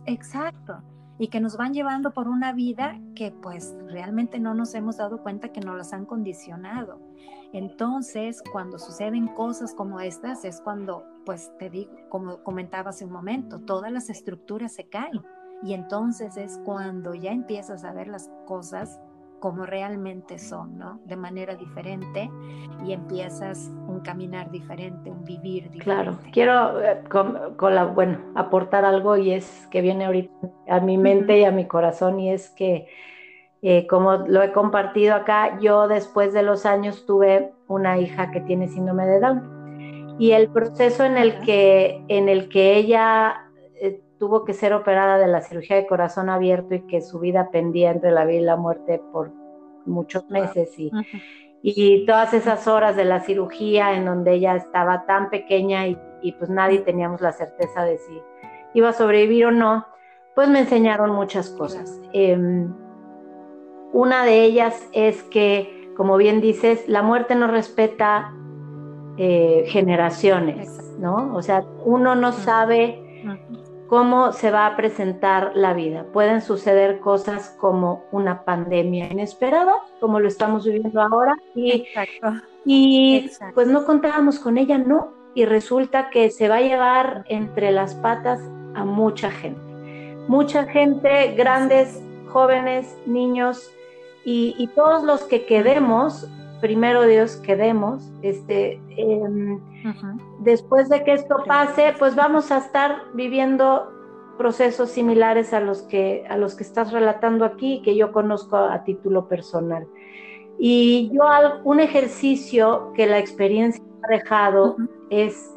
Exacto y que nos van llevando por una vida que pues realmente no nos hemos dado cuenta que nos las han condicionado. Entonces, cuando suceden cosas como estas, es cuando, pues te digo, como comentaba hace un momento, todas las estructuras se caen. Y entonces es cuando ya empiezas a ver las cosas como realmente son, ¿no? De manera diferente y empiezas un caminar diferente, un vivir diferente. Claro, quiero eh, con, la, bueno, aportar algo y es que viene ahorita a mi mente y a mi corazón y es que eh, como lo he compartido acá, yo después de los años tuve una hija que tiene síndrome de Down y el proceso en el que, en el que ella tuvo que ser operada de la cirugía de corazón abierto y que su vida pendía entre la vida y la muerte por muchos meses y, y todas esas horas de la cirugía en donde ella estaba tan pequeña y, pues nadie teníamos la certeza de si iba a sobrevivir o no, pues me enseñaron muchas cosas. Em, una de ellas es que, como bien dices, la muerte no respeta eh, generaciones, ¿no? O sea, uno no sabe cómo se va a presentar la vida. Pueden suceder cosas como una pandemia inesperada, como lo estamos viviendo ahora, y, y pues no contábamos con ella, no, y resulta que se va a llevar entre las patas a mucha gente. Mucha gente, grandes, jóvenes, niños, y, todos los que quedemos, primero Dios quedemos, este, em, después de que esto pase, pues vamos a estar viviendo procesos similares a los que, a los que estás relatando aquí, que yo conozco a, título personal. Y yo un ejercicio que la experiencia ha dejado es,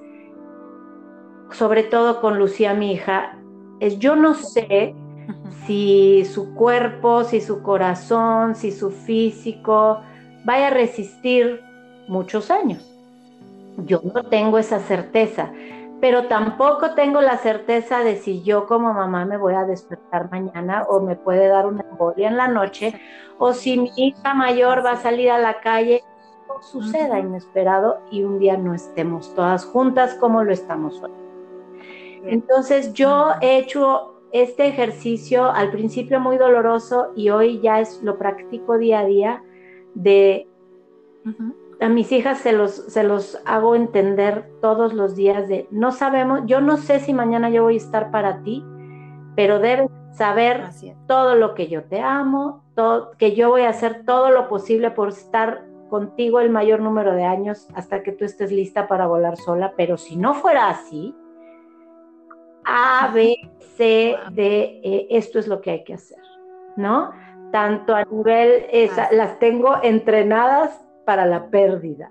sobre todo con Lucía, mi hija, es yo no sé si su cuerpo, si su corazón, si su físico vaya a resistir muchos años. Yo no tengo esa certeza, pero tampoco tengo la certeza de si yo como mamá me voy a despertar mañana o me puede dar una embolia en la noche o si mi hija mayor va a salir a la calle o suceda inesperado y un día no estemos todas juntas como lo estamos hoy. Entonces yo he hecho este ejercicio al principio muy doloroso y hoy ya es lo practico día a día de a mis hijas se los, se los hago entender todos los días de no sabemos, yo no sé si mañana yo voy a estar para ti, pero debes saber todo lo que yo te amo, todo, que yo voy a hacer todo lo posible por estar contigo el mayor número de años hasta que tú estés lista para volar sola, pero si no fuera así, A, B, C, D, E, esto es lo que hay que hacer, ¿no? Tanto a nivel, las tengo entrenadas para la pérdida.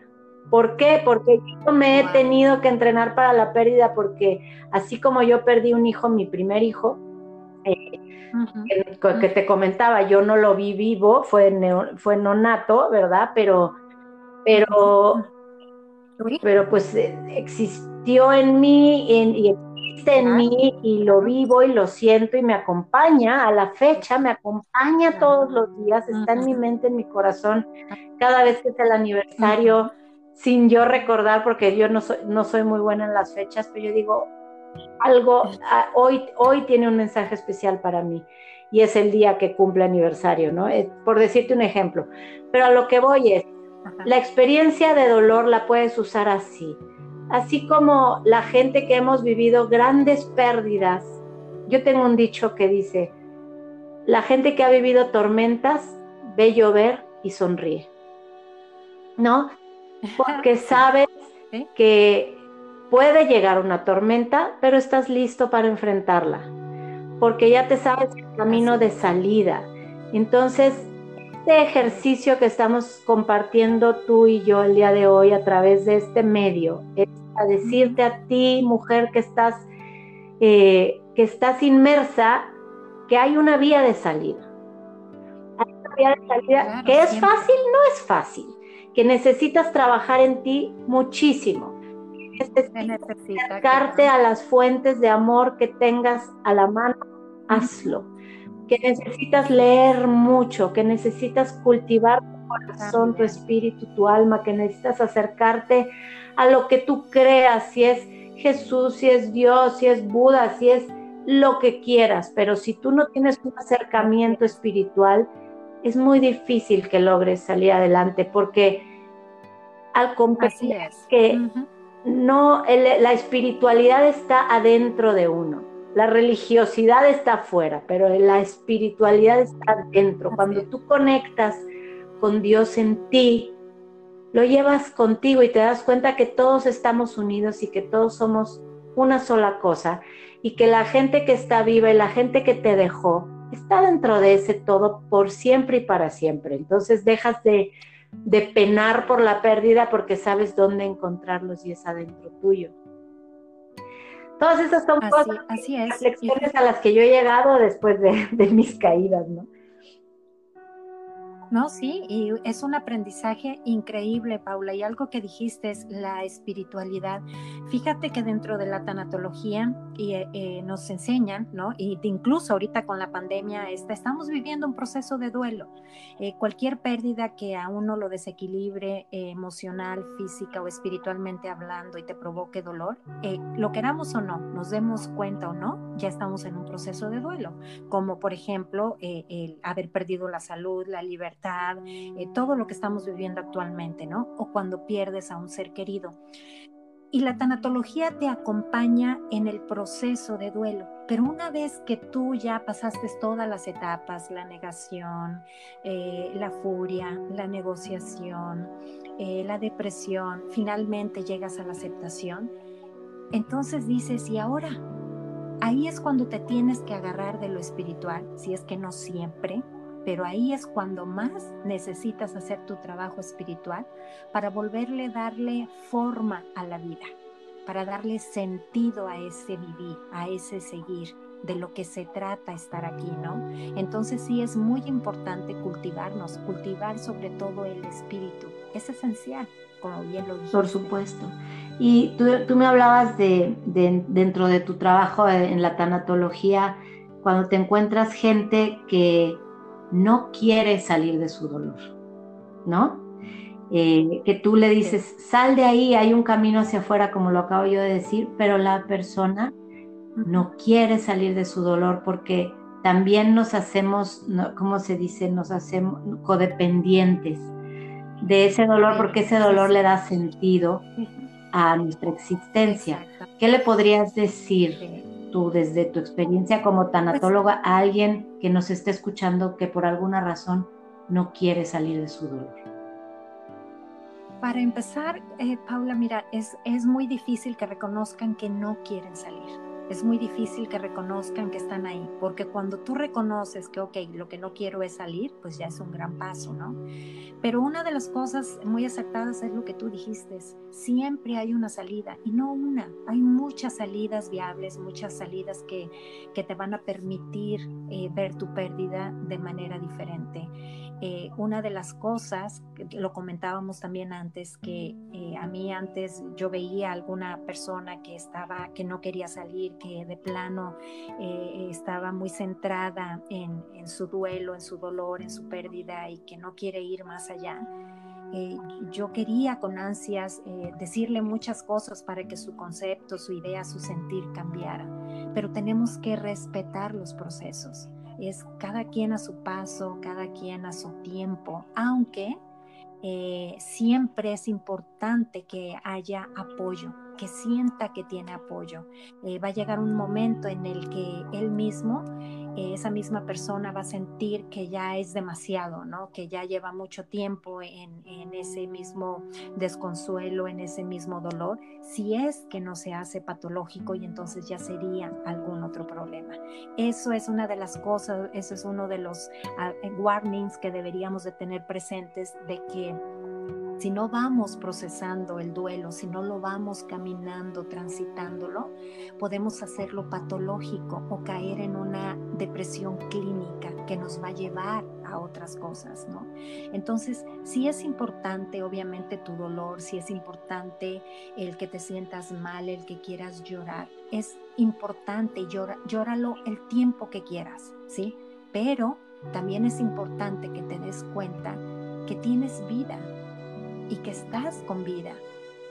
¿Por qué? Porque yo me he tenido que entrenar para la pérdida porque así como yo perdí un hijo, mi primer hijo, eh, que, te comentaba, yo no lo vi vivo, fue, fue nonato, ¿verdad? Pero, pero, pero pues eh, existió en mí y existe en mí y lo vivo y lo siento y me acompaña a la fecha, me acompaña todos los días, está en mi mente, en mi corazón cada vez que es el aniversario, sin yo recordar, porque yo no soy, no soy muy buena en las fechas, pero yo digo, algo, ah, hoy, hoy tiene un mensaje especial para mí. y es el día que cumple aniversario, ¿no? Eh, por decirte un ejemplo. Pero a lo que voy es, la experiencia de dolor la puedes usar así. Así como la gente que hemos vivido grandes pérdidas. Yo tengo un dicho que dice, la gente que ha vivido tormentas ve llover y sonríe. ¿No? Porque sabes que puede llegar una tormenta, pero estás listo para enfrentarla. Porque ya te sabes el camino de salida. Entonces, este ejercicio que estamos compartiendo tú y yo el día de hoy a través de este medio es a decirte a ti, mujer, que estás, eh, que estás inmersa, que hay una vía de salida. Hay una vía de salida que es fácil, no es fácil, que necesitas trabajar en ti muchísimo. Necesitas acercarte a las fuentes de amor que tengas a la mano, hazlo que necesitas leer mucho, que necesitas cultivar tu corazón, tu espíritu, tu alma, que necesitas acercarte a lo que tú creas, si es Jesús, si es Dios, si es Buda, si es lo que quieras, pero si tú no tienes un acercamiento espiritual, es muy difícil que logres salir adelante porque al comprender que no la espiritualidad está adentro de uno la religiosidad está afuera, pero la espiritualidad está dentro. Cuando tú conectas con Dios en ti, lo llevas contigo y te das cuenta que todos estamos unidos y que todos somos una sola cosa y que la gente que está viva y la gente que te dejó está dentro de ese todo por siempre y para siempre. Entonces dejas de, de penar por la pérdida porque sabes dónde encontrarlos y es adentro tuyo. Todas esas son cosas, así es. reflexiones a las que yo he llegado después de, de mis caídas, ¿no? No, sí, y es un aprendizaje increíble, Paula. Y algo que dijiste es la espiritualidad. Fíjate que dentro de la tanatología y, eh, eh, nos enseñan, ¿no? Y incluso ahorita con la pandemia esta, estamos viviendo un proceso de duelo. Eh, cualquier pérdida que a uno lo desequilibre emocional, física o espiritualmente hablando y te provoque dolor, lo queramos o no, nos demos cuenta o no, ya estamos en un proceso de duelo. Como por ejemplo el haber perdido la salud, la libertad eh, todo lo que estamos viviendo actualmente, ¿no? O cuando pierdes a un ser querido. Y la tanatología te acompaña en el proceso de duelo. Pero una vez que tú ya pasaste todas las etapas, la negación, eh, la furia, la negociación, eh, la depresión, finalmente llegas a la aceptación, entonces dices, ¿y ahora? Ahí es cuando te tienes que agarrar de lo espiritual, si es que no siempre, pero ahí es cuando más necesitas hacer tu trabajo espiritual para volverle darle forma a la vida, para darle sentido a ese vivir, a ese seguir, de lo que se trata estar aquí, ¿no? Entonces sí es muy importante cultivarnos, cultivar sobre todo el espíritu, es esencial, como bien lo dijiste. Por supuesto. Y tú, me hablabas de, de, dentro de tu trabajo en la tanatología, cuando te encuentras gente que no quiere salir de su dolor, ¿no? Eh, que tú le dices, sal de ahí, hay un camino hacia afuera, como lo acabo yo de decir, pero la persona no quiere salir de su dolor porque también nos hacemos, ¿cómo se dice? Nos hacemos codependientes de ese dolor porque ese dolor le da sentido a nuestra existencia. ¿Qué le podrías decir tú desde tu experiencia como pues tanatóloga a alguien que nos esté escuchando que por alguna razón no quiere salir de su dolor? Para empezar, eh, Paula, mira, es, es muy difícil que reconozcan que no quieren salir es muy difícil que reconozcan que están ahí, porque cuando tú reconoces que, ok, lo que no quiero es salir, pues ya es un gran paso, ¿no? Pero una de las cosas muy acertadas es lo que tú dijiste, siempre hay una salida, y no una, hay muchas salidas viables, muchas salidas que, que te van a permitir eh, ver tu pérdida de manera diferente. Eh, una de las cosas, lo comentábamos también antes, que eh, a mí antes yo veía alguna persona que estaba, que no quería salir, que de plano eh, estaba muy centrada en, su duelo, en su dolor, en su pérdida y que no quiere ir más allá. yo quería con ansias decirle muchas cosas para que su concepto, su idea, su sentir cambiara, pero tenemos que respetar los procesos es cada quien a su paso, cada quien a su tiempo, aunque eh, siempre es importante que haya apoyo, que sienta que tiene apoyo. Eh, va a llegar un momento en el que él mismo esa misma persona va a sentir que ya es demasiado, ¿no? Que ya lleva mucho tiempo en, ese mismo desconsuelo, en ese mismo dolor, si es que no se hace patológico y entonces ya sería algún otro problema. Eso es una de las cosas, eso es uno de los ah, warnings que deberíamos de tener presentes de que si no vamos procesando el duelo, si no lo vamos caminando, transitándolo, podemos hacerlo patológico o caer en una depresión clínica que nos va a llevar a otras cosas, ¿no? Entonces, sí es importante, obviamente, tu dolor, sí es importante el que te sientas mal, el que quieras llorar, es importante, llora, el tiempo que quieras, ¿sí? Pero también es importante que te des cuenta que tienes vida, y que estás con vida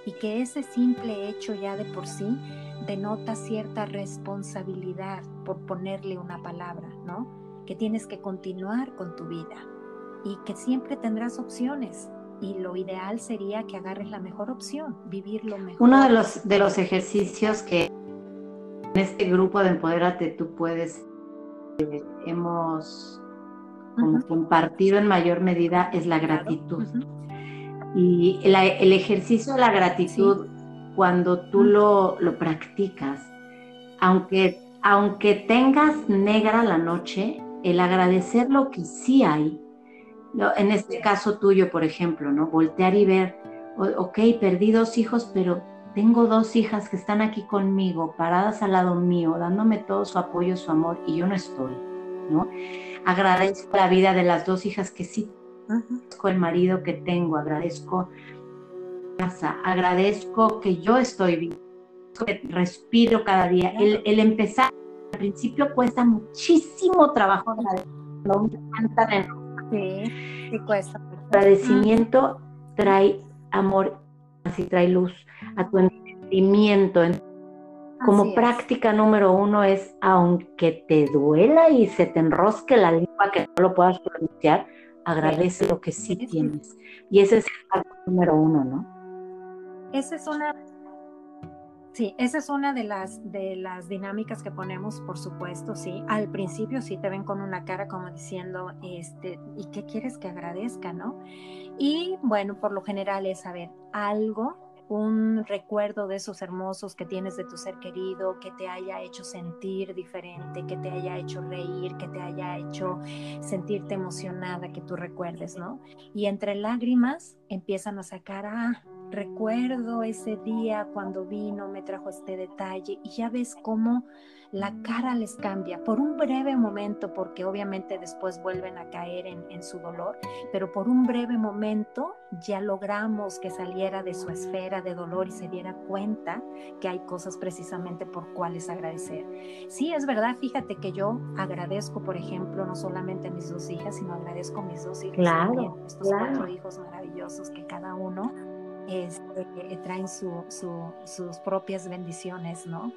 y que ese simple hecho ya de por sí denota cierta responsabilidad, por ponerle una palabra, ¿no? Que tienes que continuar con tu vida y que siempre tendrás opciones y lo ideal sería que agarres la mejor opción, vivir lo mejor. Uno de los, de los ejercicios que en este grupo de Empodérate tú puedes, eh, hemos compartido en mayor medida es la gratitud. Y el ejercicio de la gratitud, cuando tú lo, lo, practicas, aunque, aunque tengas negra la noche, el agradecer lo que sí hay, en este caso tuyo, por ejemplo, ¿no? Voltear y ver, ok, perdí dos hijos, pero tengo dos hijas que están aquí conmigo, paradas al lado mío, dándome todo su apoyo, su amor, y yo no estoy, ¿no? Agradezco la vida de las dos hijas que sí Agradezco el marido que tengo, agradezco casa, agradezco que yo estoy vivo, que respiro cada día. El, empezar al principio cuesta muchísimo trabajo. Sí, sí cuesta. Agradecimiento trae amor, así trae luz a tu entendimiento. Como práctica número uno es, aunque te duela y se te enrosque la lengua que no lo puedas pronunciar, agradece lo que sí tienes. Y ese es el número uno, ¿no? Esa es una, sí, esa es una de las, de las dinámicas que ponemos, por supuesto, sí. Al principio sí te ven con una cara como diciendo, este, ¿y qué quieres que agradezca, no? Y bueno, por lo general es, saber algo un recuerdo de esos hermosos que tienes de tu ser querido, que te haya hecho sentir diferente, que te haya hecho reír, que te haya hecho sentirte emocionada, que tú recuerdes, ¿no? Y entre lágrimas empiezan a sacar, ah, recuerdo ese día cuando vino, me trajo este detalle, y ya ves cómo la cara les cambia por un breve momento, porque obviamente después vuelven a caer en, su dolor, pero por un breve momento ya logramos que saliera de su esfera de dolor y se diera cuenta que hay cosas precisamente por cuales agradecer. Sí, es verdad, fíjate que yo agradezco, por ejemplo, no solamente a mis dos hijas, sino agradezco a mis dos hijos claro, estos cuatro hijos maravillosos que cada uno este, traen sus propias bendiciones, ¿no?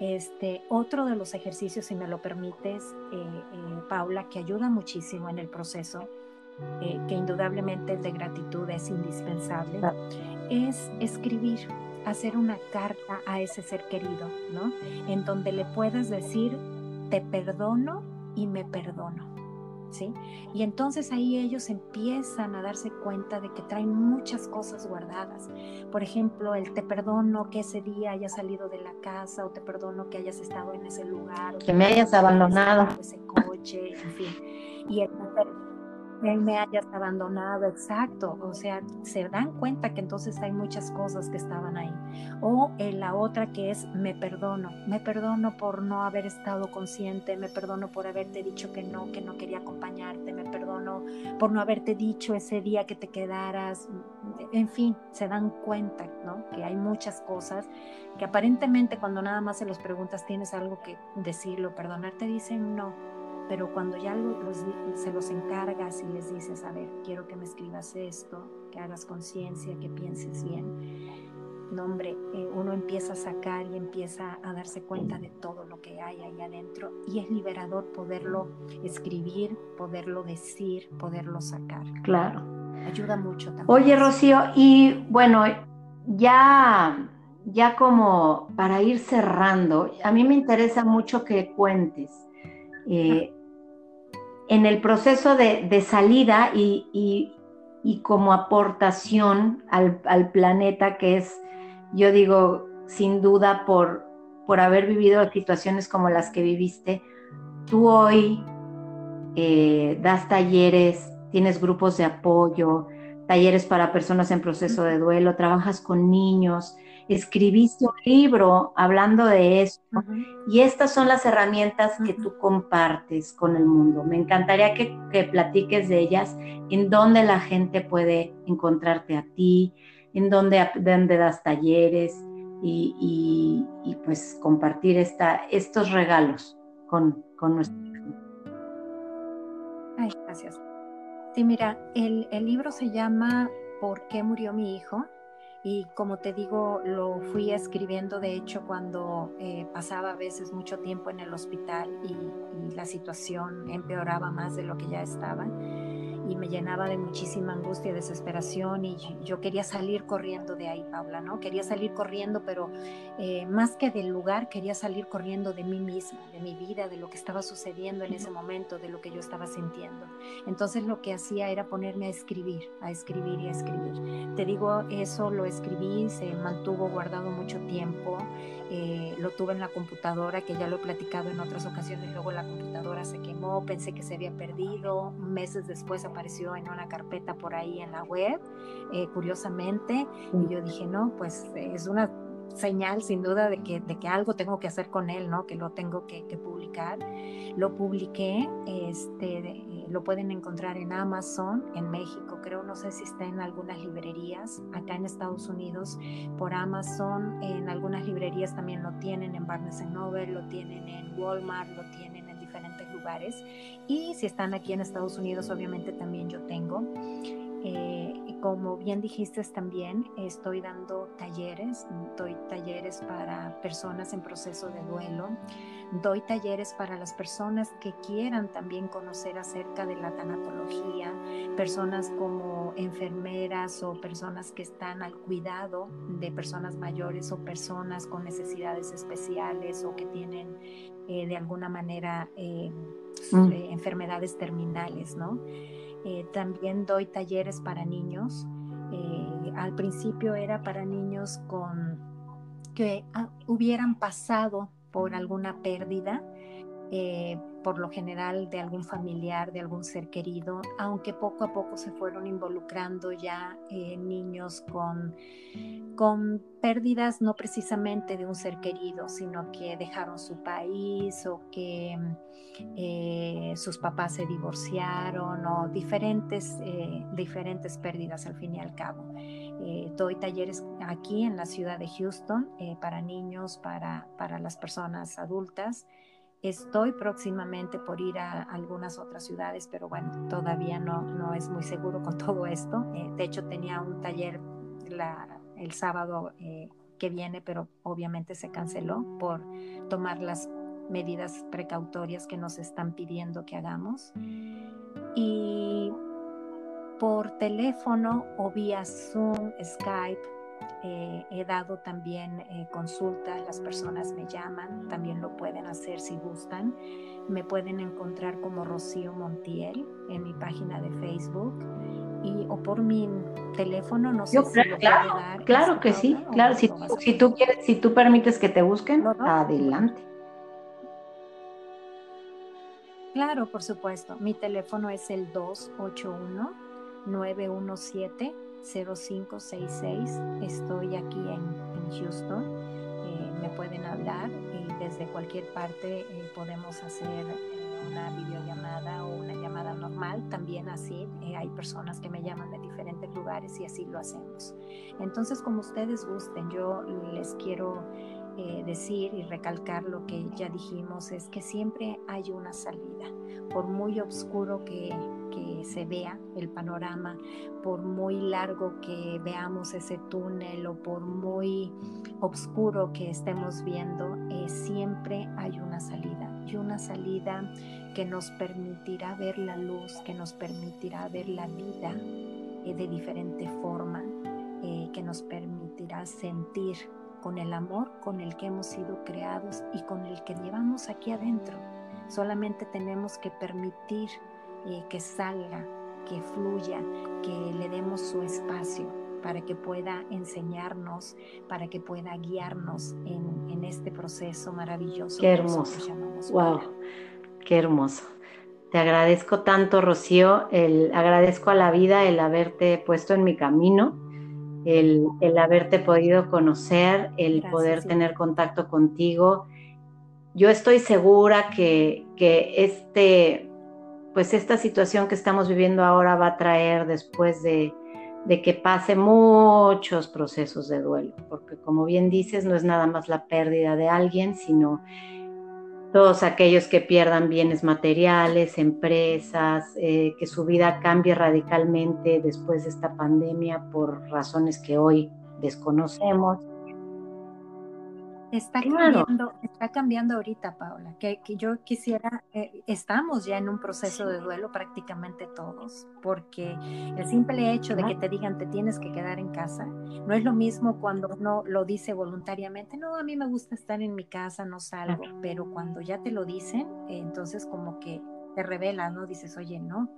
Este, otro de los ejercicios, si me lo permites, eh, eh, Paula, que ayuda muchísimo en el proceso, eh, que indudablemente el de gratitud es indispensable, es escribir, hacer una carta a ese ser querido, ¿no? En donde le puedas decir, te perdono y me perdono. Y entonces ahí ellos empiezan a darse cuenta de que traen muchas cosas guardadas. Por ejemplo, el te perdono que ese día hayas salido de la casa o te perdono que hayas estado en ese lugar. Que me hayas abandonado. Ese coche, en fin. Y el él me hayas abandonado, exacto. O sea, se dan cuenta que entonces hay muchas cosas que estaban ahí. O en la otra que es me perdono, me perdono por no haber estado consciente, me perdono por haberte dicho que no, que no quería acompañarte, me perdono por no haberte dicho ese día que te quedaras. En fin, se dan cuenta, ¿no? Que hay muchas cosas que aparentemente cuando nada más se los preguntas tienes algo que decirlo, perdonar, te dicen no pero cuando ya se los encargas y les dices, a ver, quiero que me escribas esto, que hagas conciencia, que pienses bien, no hombre, eh, uno empieza a sacar y empieza a darse cuenta de todo lo que hay ahí adentro y es liberador poderlo escribir, poderlo decir, poderlo sacar. Claro. Ayuda mucho también. Oye, Rocío, y bueno, ya, ya como para ir cerrando, a mí me interesa mucho que cuentes. Eh, en el proceso de, salida y, como aportación al, planeta, que es, yo digo, sin duda por, por haber vivido situaciones como las que viviste, tú hoy eh, das talleres, tienes grupos de apoyo, talleres para personas en proceso de duelo, trabajas con niños, escribiste un libro hablando de eso y estas son las herramientas que tú compartes con el mundo. Me encantaría que, platiques de ellas, en dónde la gente puede encontrarte a ti, en dónde, das talleres y, pues compartir esta, estos regalos con, con nuestra gente. Ay, gracias. Sí, mira, el, el libro se llama ¿Por qué murió mi hijo? Y como te digo, lo fui escribiendo de hecho cuando eh, pasaba a veces mucho tiempo en el hospital y, y, la situación empeoraba más de lo que ya estaba y me llenaba de muchísima angustia y desesperación y yo quería salir corriendo de ahí, Paula, ¿no? Quería salir corriendo, pero eh, más que del lugar, quería salir corriendo de mí misma, de mi vida, de lo que estaba sucediendo en ese momento, de lo que yo estaba sintiendo. Entonces lo que hacía era ponerme a escribir, a escribir y a escribir. Te digo, eso lo escribí, se mantuvo guardado mucho tiempo. Eh, lo tuve en la computadora, que ya lo he platicado en otras ocasiones, luego la computadora se quemó, pensé que se había perdido, meses después apareció en una carpeta por ahí en la web, eh, curiosamente, y yo dije, no, pues es una señal sin duda de que, de que algo tengo que hacer con él, ¿no? Que lo tengo que, publicar. Lo publiqué, este, lo pueden encontrar en Amazon, en México, creo, no sé si está en algunas librerías, acá en Estados Unidos, por Amazon, en algunas librerías también lo tienen, en Barnes Noble, lo tienen en Walmart, lo tienen en lugares. Y si están aquí en Estados Unidos, obviamente también yo tengo. Eh, como bien dijiste también, estoy dando talleres, doy talleres para personas en proceso de duelo, doy talleres para las personas que quieran también conocer acerca de la tanatología, personas como enfermeras o personas que están al cuidado de personas mayores o personas con necesidades especiales o que tienen eh, de alguna manera eh, mm. enfermedades terminales, ¿no? Eh, también doy talleres para niños. Eh, al principio era para niños con que ah, hubieran pasado por alguna pérdida, eh, por lo general de algún familiar, de algún ser querido, aunque poco a poco se fueron involucrando ya niños con, con pérdidas no precisamente de un ser querido, sino que dejaron su país o que eh, sus papás se divorciaron o diferentes, eh, diferentes pérdidas al fin y al cabo. Eh, doy talleres aquí en la ciudad de Houston para niños, para, para las personas adultas. Estoy próximamente por ir a algunas otras ciudades, pero bueno, todavía no, no es muy seguro con todo esto. de hecho, tenía un taller el sábado que viene, pero obviamente se canceló por tomar las medidas precautorias que nos están pidiendo que hagamos. Y por teléfono o vía Zoom, Skype, eh, he dado también eh, consultas, las personas me llaman, también lo pueden hacer si gustan. Me pueden encontrar como Rocío Montiel en mi página de Facebook y, o por mi teléfono, no sé si claro, dar claro que sí, claro, si, si, tú quieres, si tú permites que te busquen, adelante. Claro, por supuesto. Mi teléfono es el 281-917-0566. Estoy aquí en, Houston. Eh, me pueden hablar y desde cualquier parte eh, podemos hacer eh, una videollamada o una llamada normal. También así hay personas que me llaman de diferentes lugares y así lo hacemos. Entonces, como ustedes gusten, yo les quiero eh, decir y recalcar lo que ya dijimos es que siempre hay una salida. Por muy oscuro que, se vea el panorama, por muy largo que veamos ese túnel o por muy oscuro que estemos viendo, eh, siempre hay una salida y una salida que nos permitirá ver la luz, que nos permitirá ver la vida eh, de diferente forma, eh, que nos permitirá sentir con el amor con el que hemos sido creados y con el que llevamos aquí adentro. Solamente tenemos que permitir eh, que salga, que fluya, que le demos su espacio para que pueda enseñarnos, para que pueda guiarnos en, en este proceso maravilloso. Qué hermoso. Wow, qué hermoso. Te agradezco tanto, Rocío, el, agradezco a la vida el haberte puesto en mi camino el, haberte podido conocer, el poder tener contacto contigo. Yo estoy segura que, este, pues esta situación que estamos viviendo ahora va a traer después de, que pase muchos procesos de duelo, porque como bien dices, no es nada más la pérdida de alguien, sino todos aquellos que pierdan bienes materiales, empresas, eh, que su vida cambie radicalmente después de esta pandemia por razones que hoy desconocemos. Está cambiando, está cambiando ahorita, Paula, que, yo quisiera, eh, estamos ya en un proceso de duelo prácticamente todos, porque el simple hecho de que te digan te tienes que quedar en casa, no es lo mismo cuando uno lo dice voluntariamente, no, a mí me gusta estar en mi casa, no salgo, pero cuando ya te lo dicen, entonces como que te revela, ¿no? Dices, oye, no.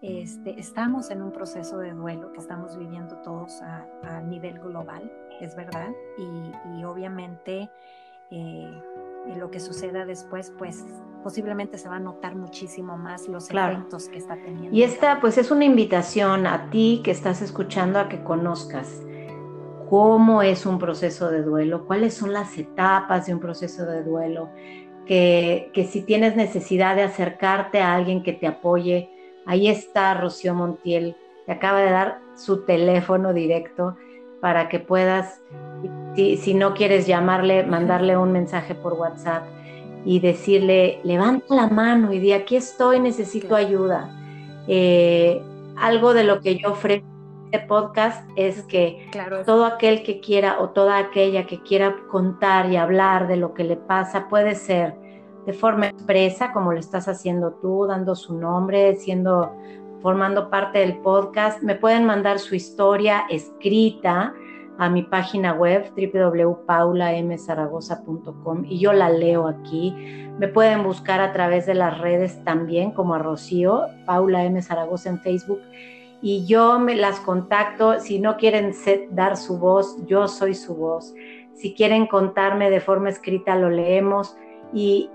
Este, estamos en un proceso de duelo que estamos viviendo todos a nivel global es verdad, y, obviamente eh, lo que suceda después, pues posiblemente se va a notar muchísimo más los efectos que está teniendo. Y esta pues es una invitación a ti que estás escuchando a que conozcas cómo es un proceso de duelo, cuáles son las etapas de un proceso de duelo, que, que si tienes necesidad de acercarte a alguien que te apoye, ahí está Rocío Montiel, te acaba de dar su teléfono directo para que puedas, si, no quieres llamarle, mandarle un mensaje por WhatsApp y decirle, levanta la mano y di, aquí estoy, necesito ayuda. Eh, algo de lo que yo ofrezco en este podcast es que todo aquel que quiera o toda aquella que quiera contar y hablar de lo que le pasa puede ser de forma expresa, como lo estás haciendo tú, dando su nombre, siendo formando parte del podcast, me pueden mandar su historia escrita a mi página web www.paulamzaragoza.com y yo la leo aquí. Me pueden buscar a través de las redes también como a Rocío, Paula M. Zaragoza en Facebook y yo me las contacto. Si no quieren dar su voz, yo soy su voz. Si quieren contarme de forma escrita, lo leemos y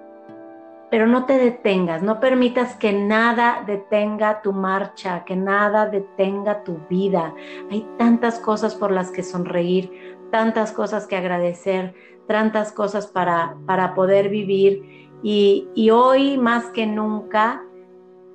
pero no te detengas, no permitas que nada detenga tu marcha, que nada detenga tu vida. Hay tantas cosas por las que sonreír, tantas cosas que agradecer, tantas cosas para, para poder vivir. Y, y hoy más que nunca,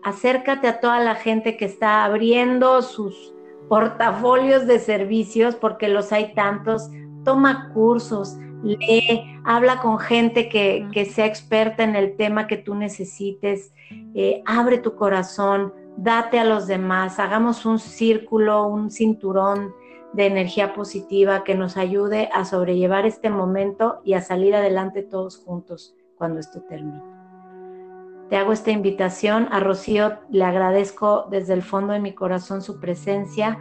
acércate a toda la gente que está abriendo sus portafolios de servicios, porque los hay tantos. Toma cursos, lee, habla con gente que, sea experta en el tema que tú necesites, eh, abre tu corazón, date a los demás, hagamos un círculo, un cinturón de energía positiva que nos ayude a sobrellevar este momento y a salir adelante todos juntos cuando esto termine. Te hago esta invitación. A Rocío le agradezco desde el fondo de mi corazón su presencia.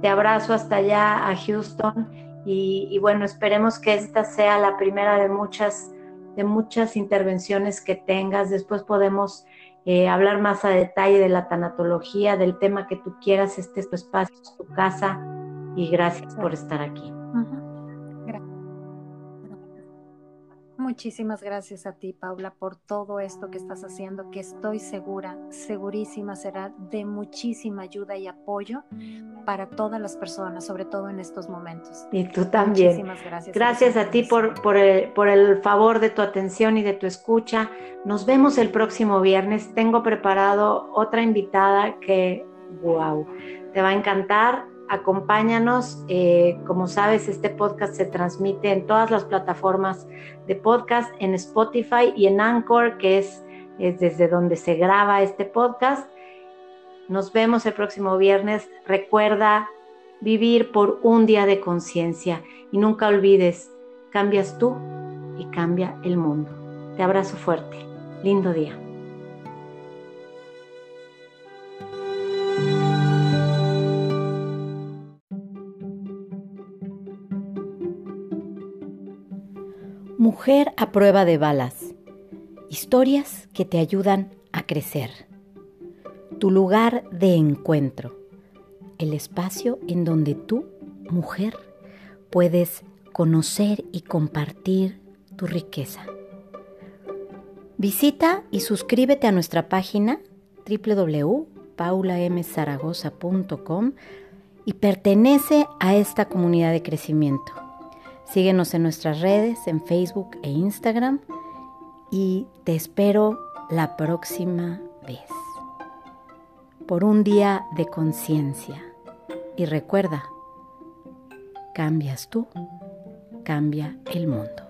Te abrazo hasta allá a Houston y, bueno, esperemos que esta sea la primera de muchas, de muchas intervenciones que tengas. Después podemos eh, hablar más a detalle de la tanatología, del tema que tú quieras. Este es tu espacio, tu casa. Y gracias por estar aquí. Muchísimas gracias a ti, Paula, por todo esto que estás haciendo, que estoy segura, segurísima será de muchísima ayuda y apoyo para todas las personas, sobre todo en estos momentos. Y tú también. Muchísimas gracias. Gracias a ti por, por, el, por el favor de tu atención y de tu escucha. Nos vemos el próximo viernes. Tengo preparado otra invitada que, wow, te va a encantar acompáñanos. Eh, como sabes, este podcast se transmite en todas las plataformas de podcast, en Spotify y en Anchor, que es, desde donde se graba este podcast. Nos vemos el próximo viernes. Recuerda vivir por un día de conciencia y nunca olvides, cambias tú y cambia el mundo. Te abrazo fuerte. Lindo día. Mujer a prueba de balas. Historias que te ayudan a crecer. Tu lugar de encuentro. El espacio en donde tú, mujer, puedes conocer y compartir tu riqueza. Visita y suscríbete a nuestra página www.paulamzaragoza.com y pertenece a esta comunidad de crecimiento. Síguenos en nuestras redes, en Facebook e Instagram y te espero la próxima vez. Por un día de conciencia. Y recuerda, cambias tú, cambia el mundo.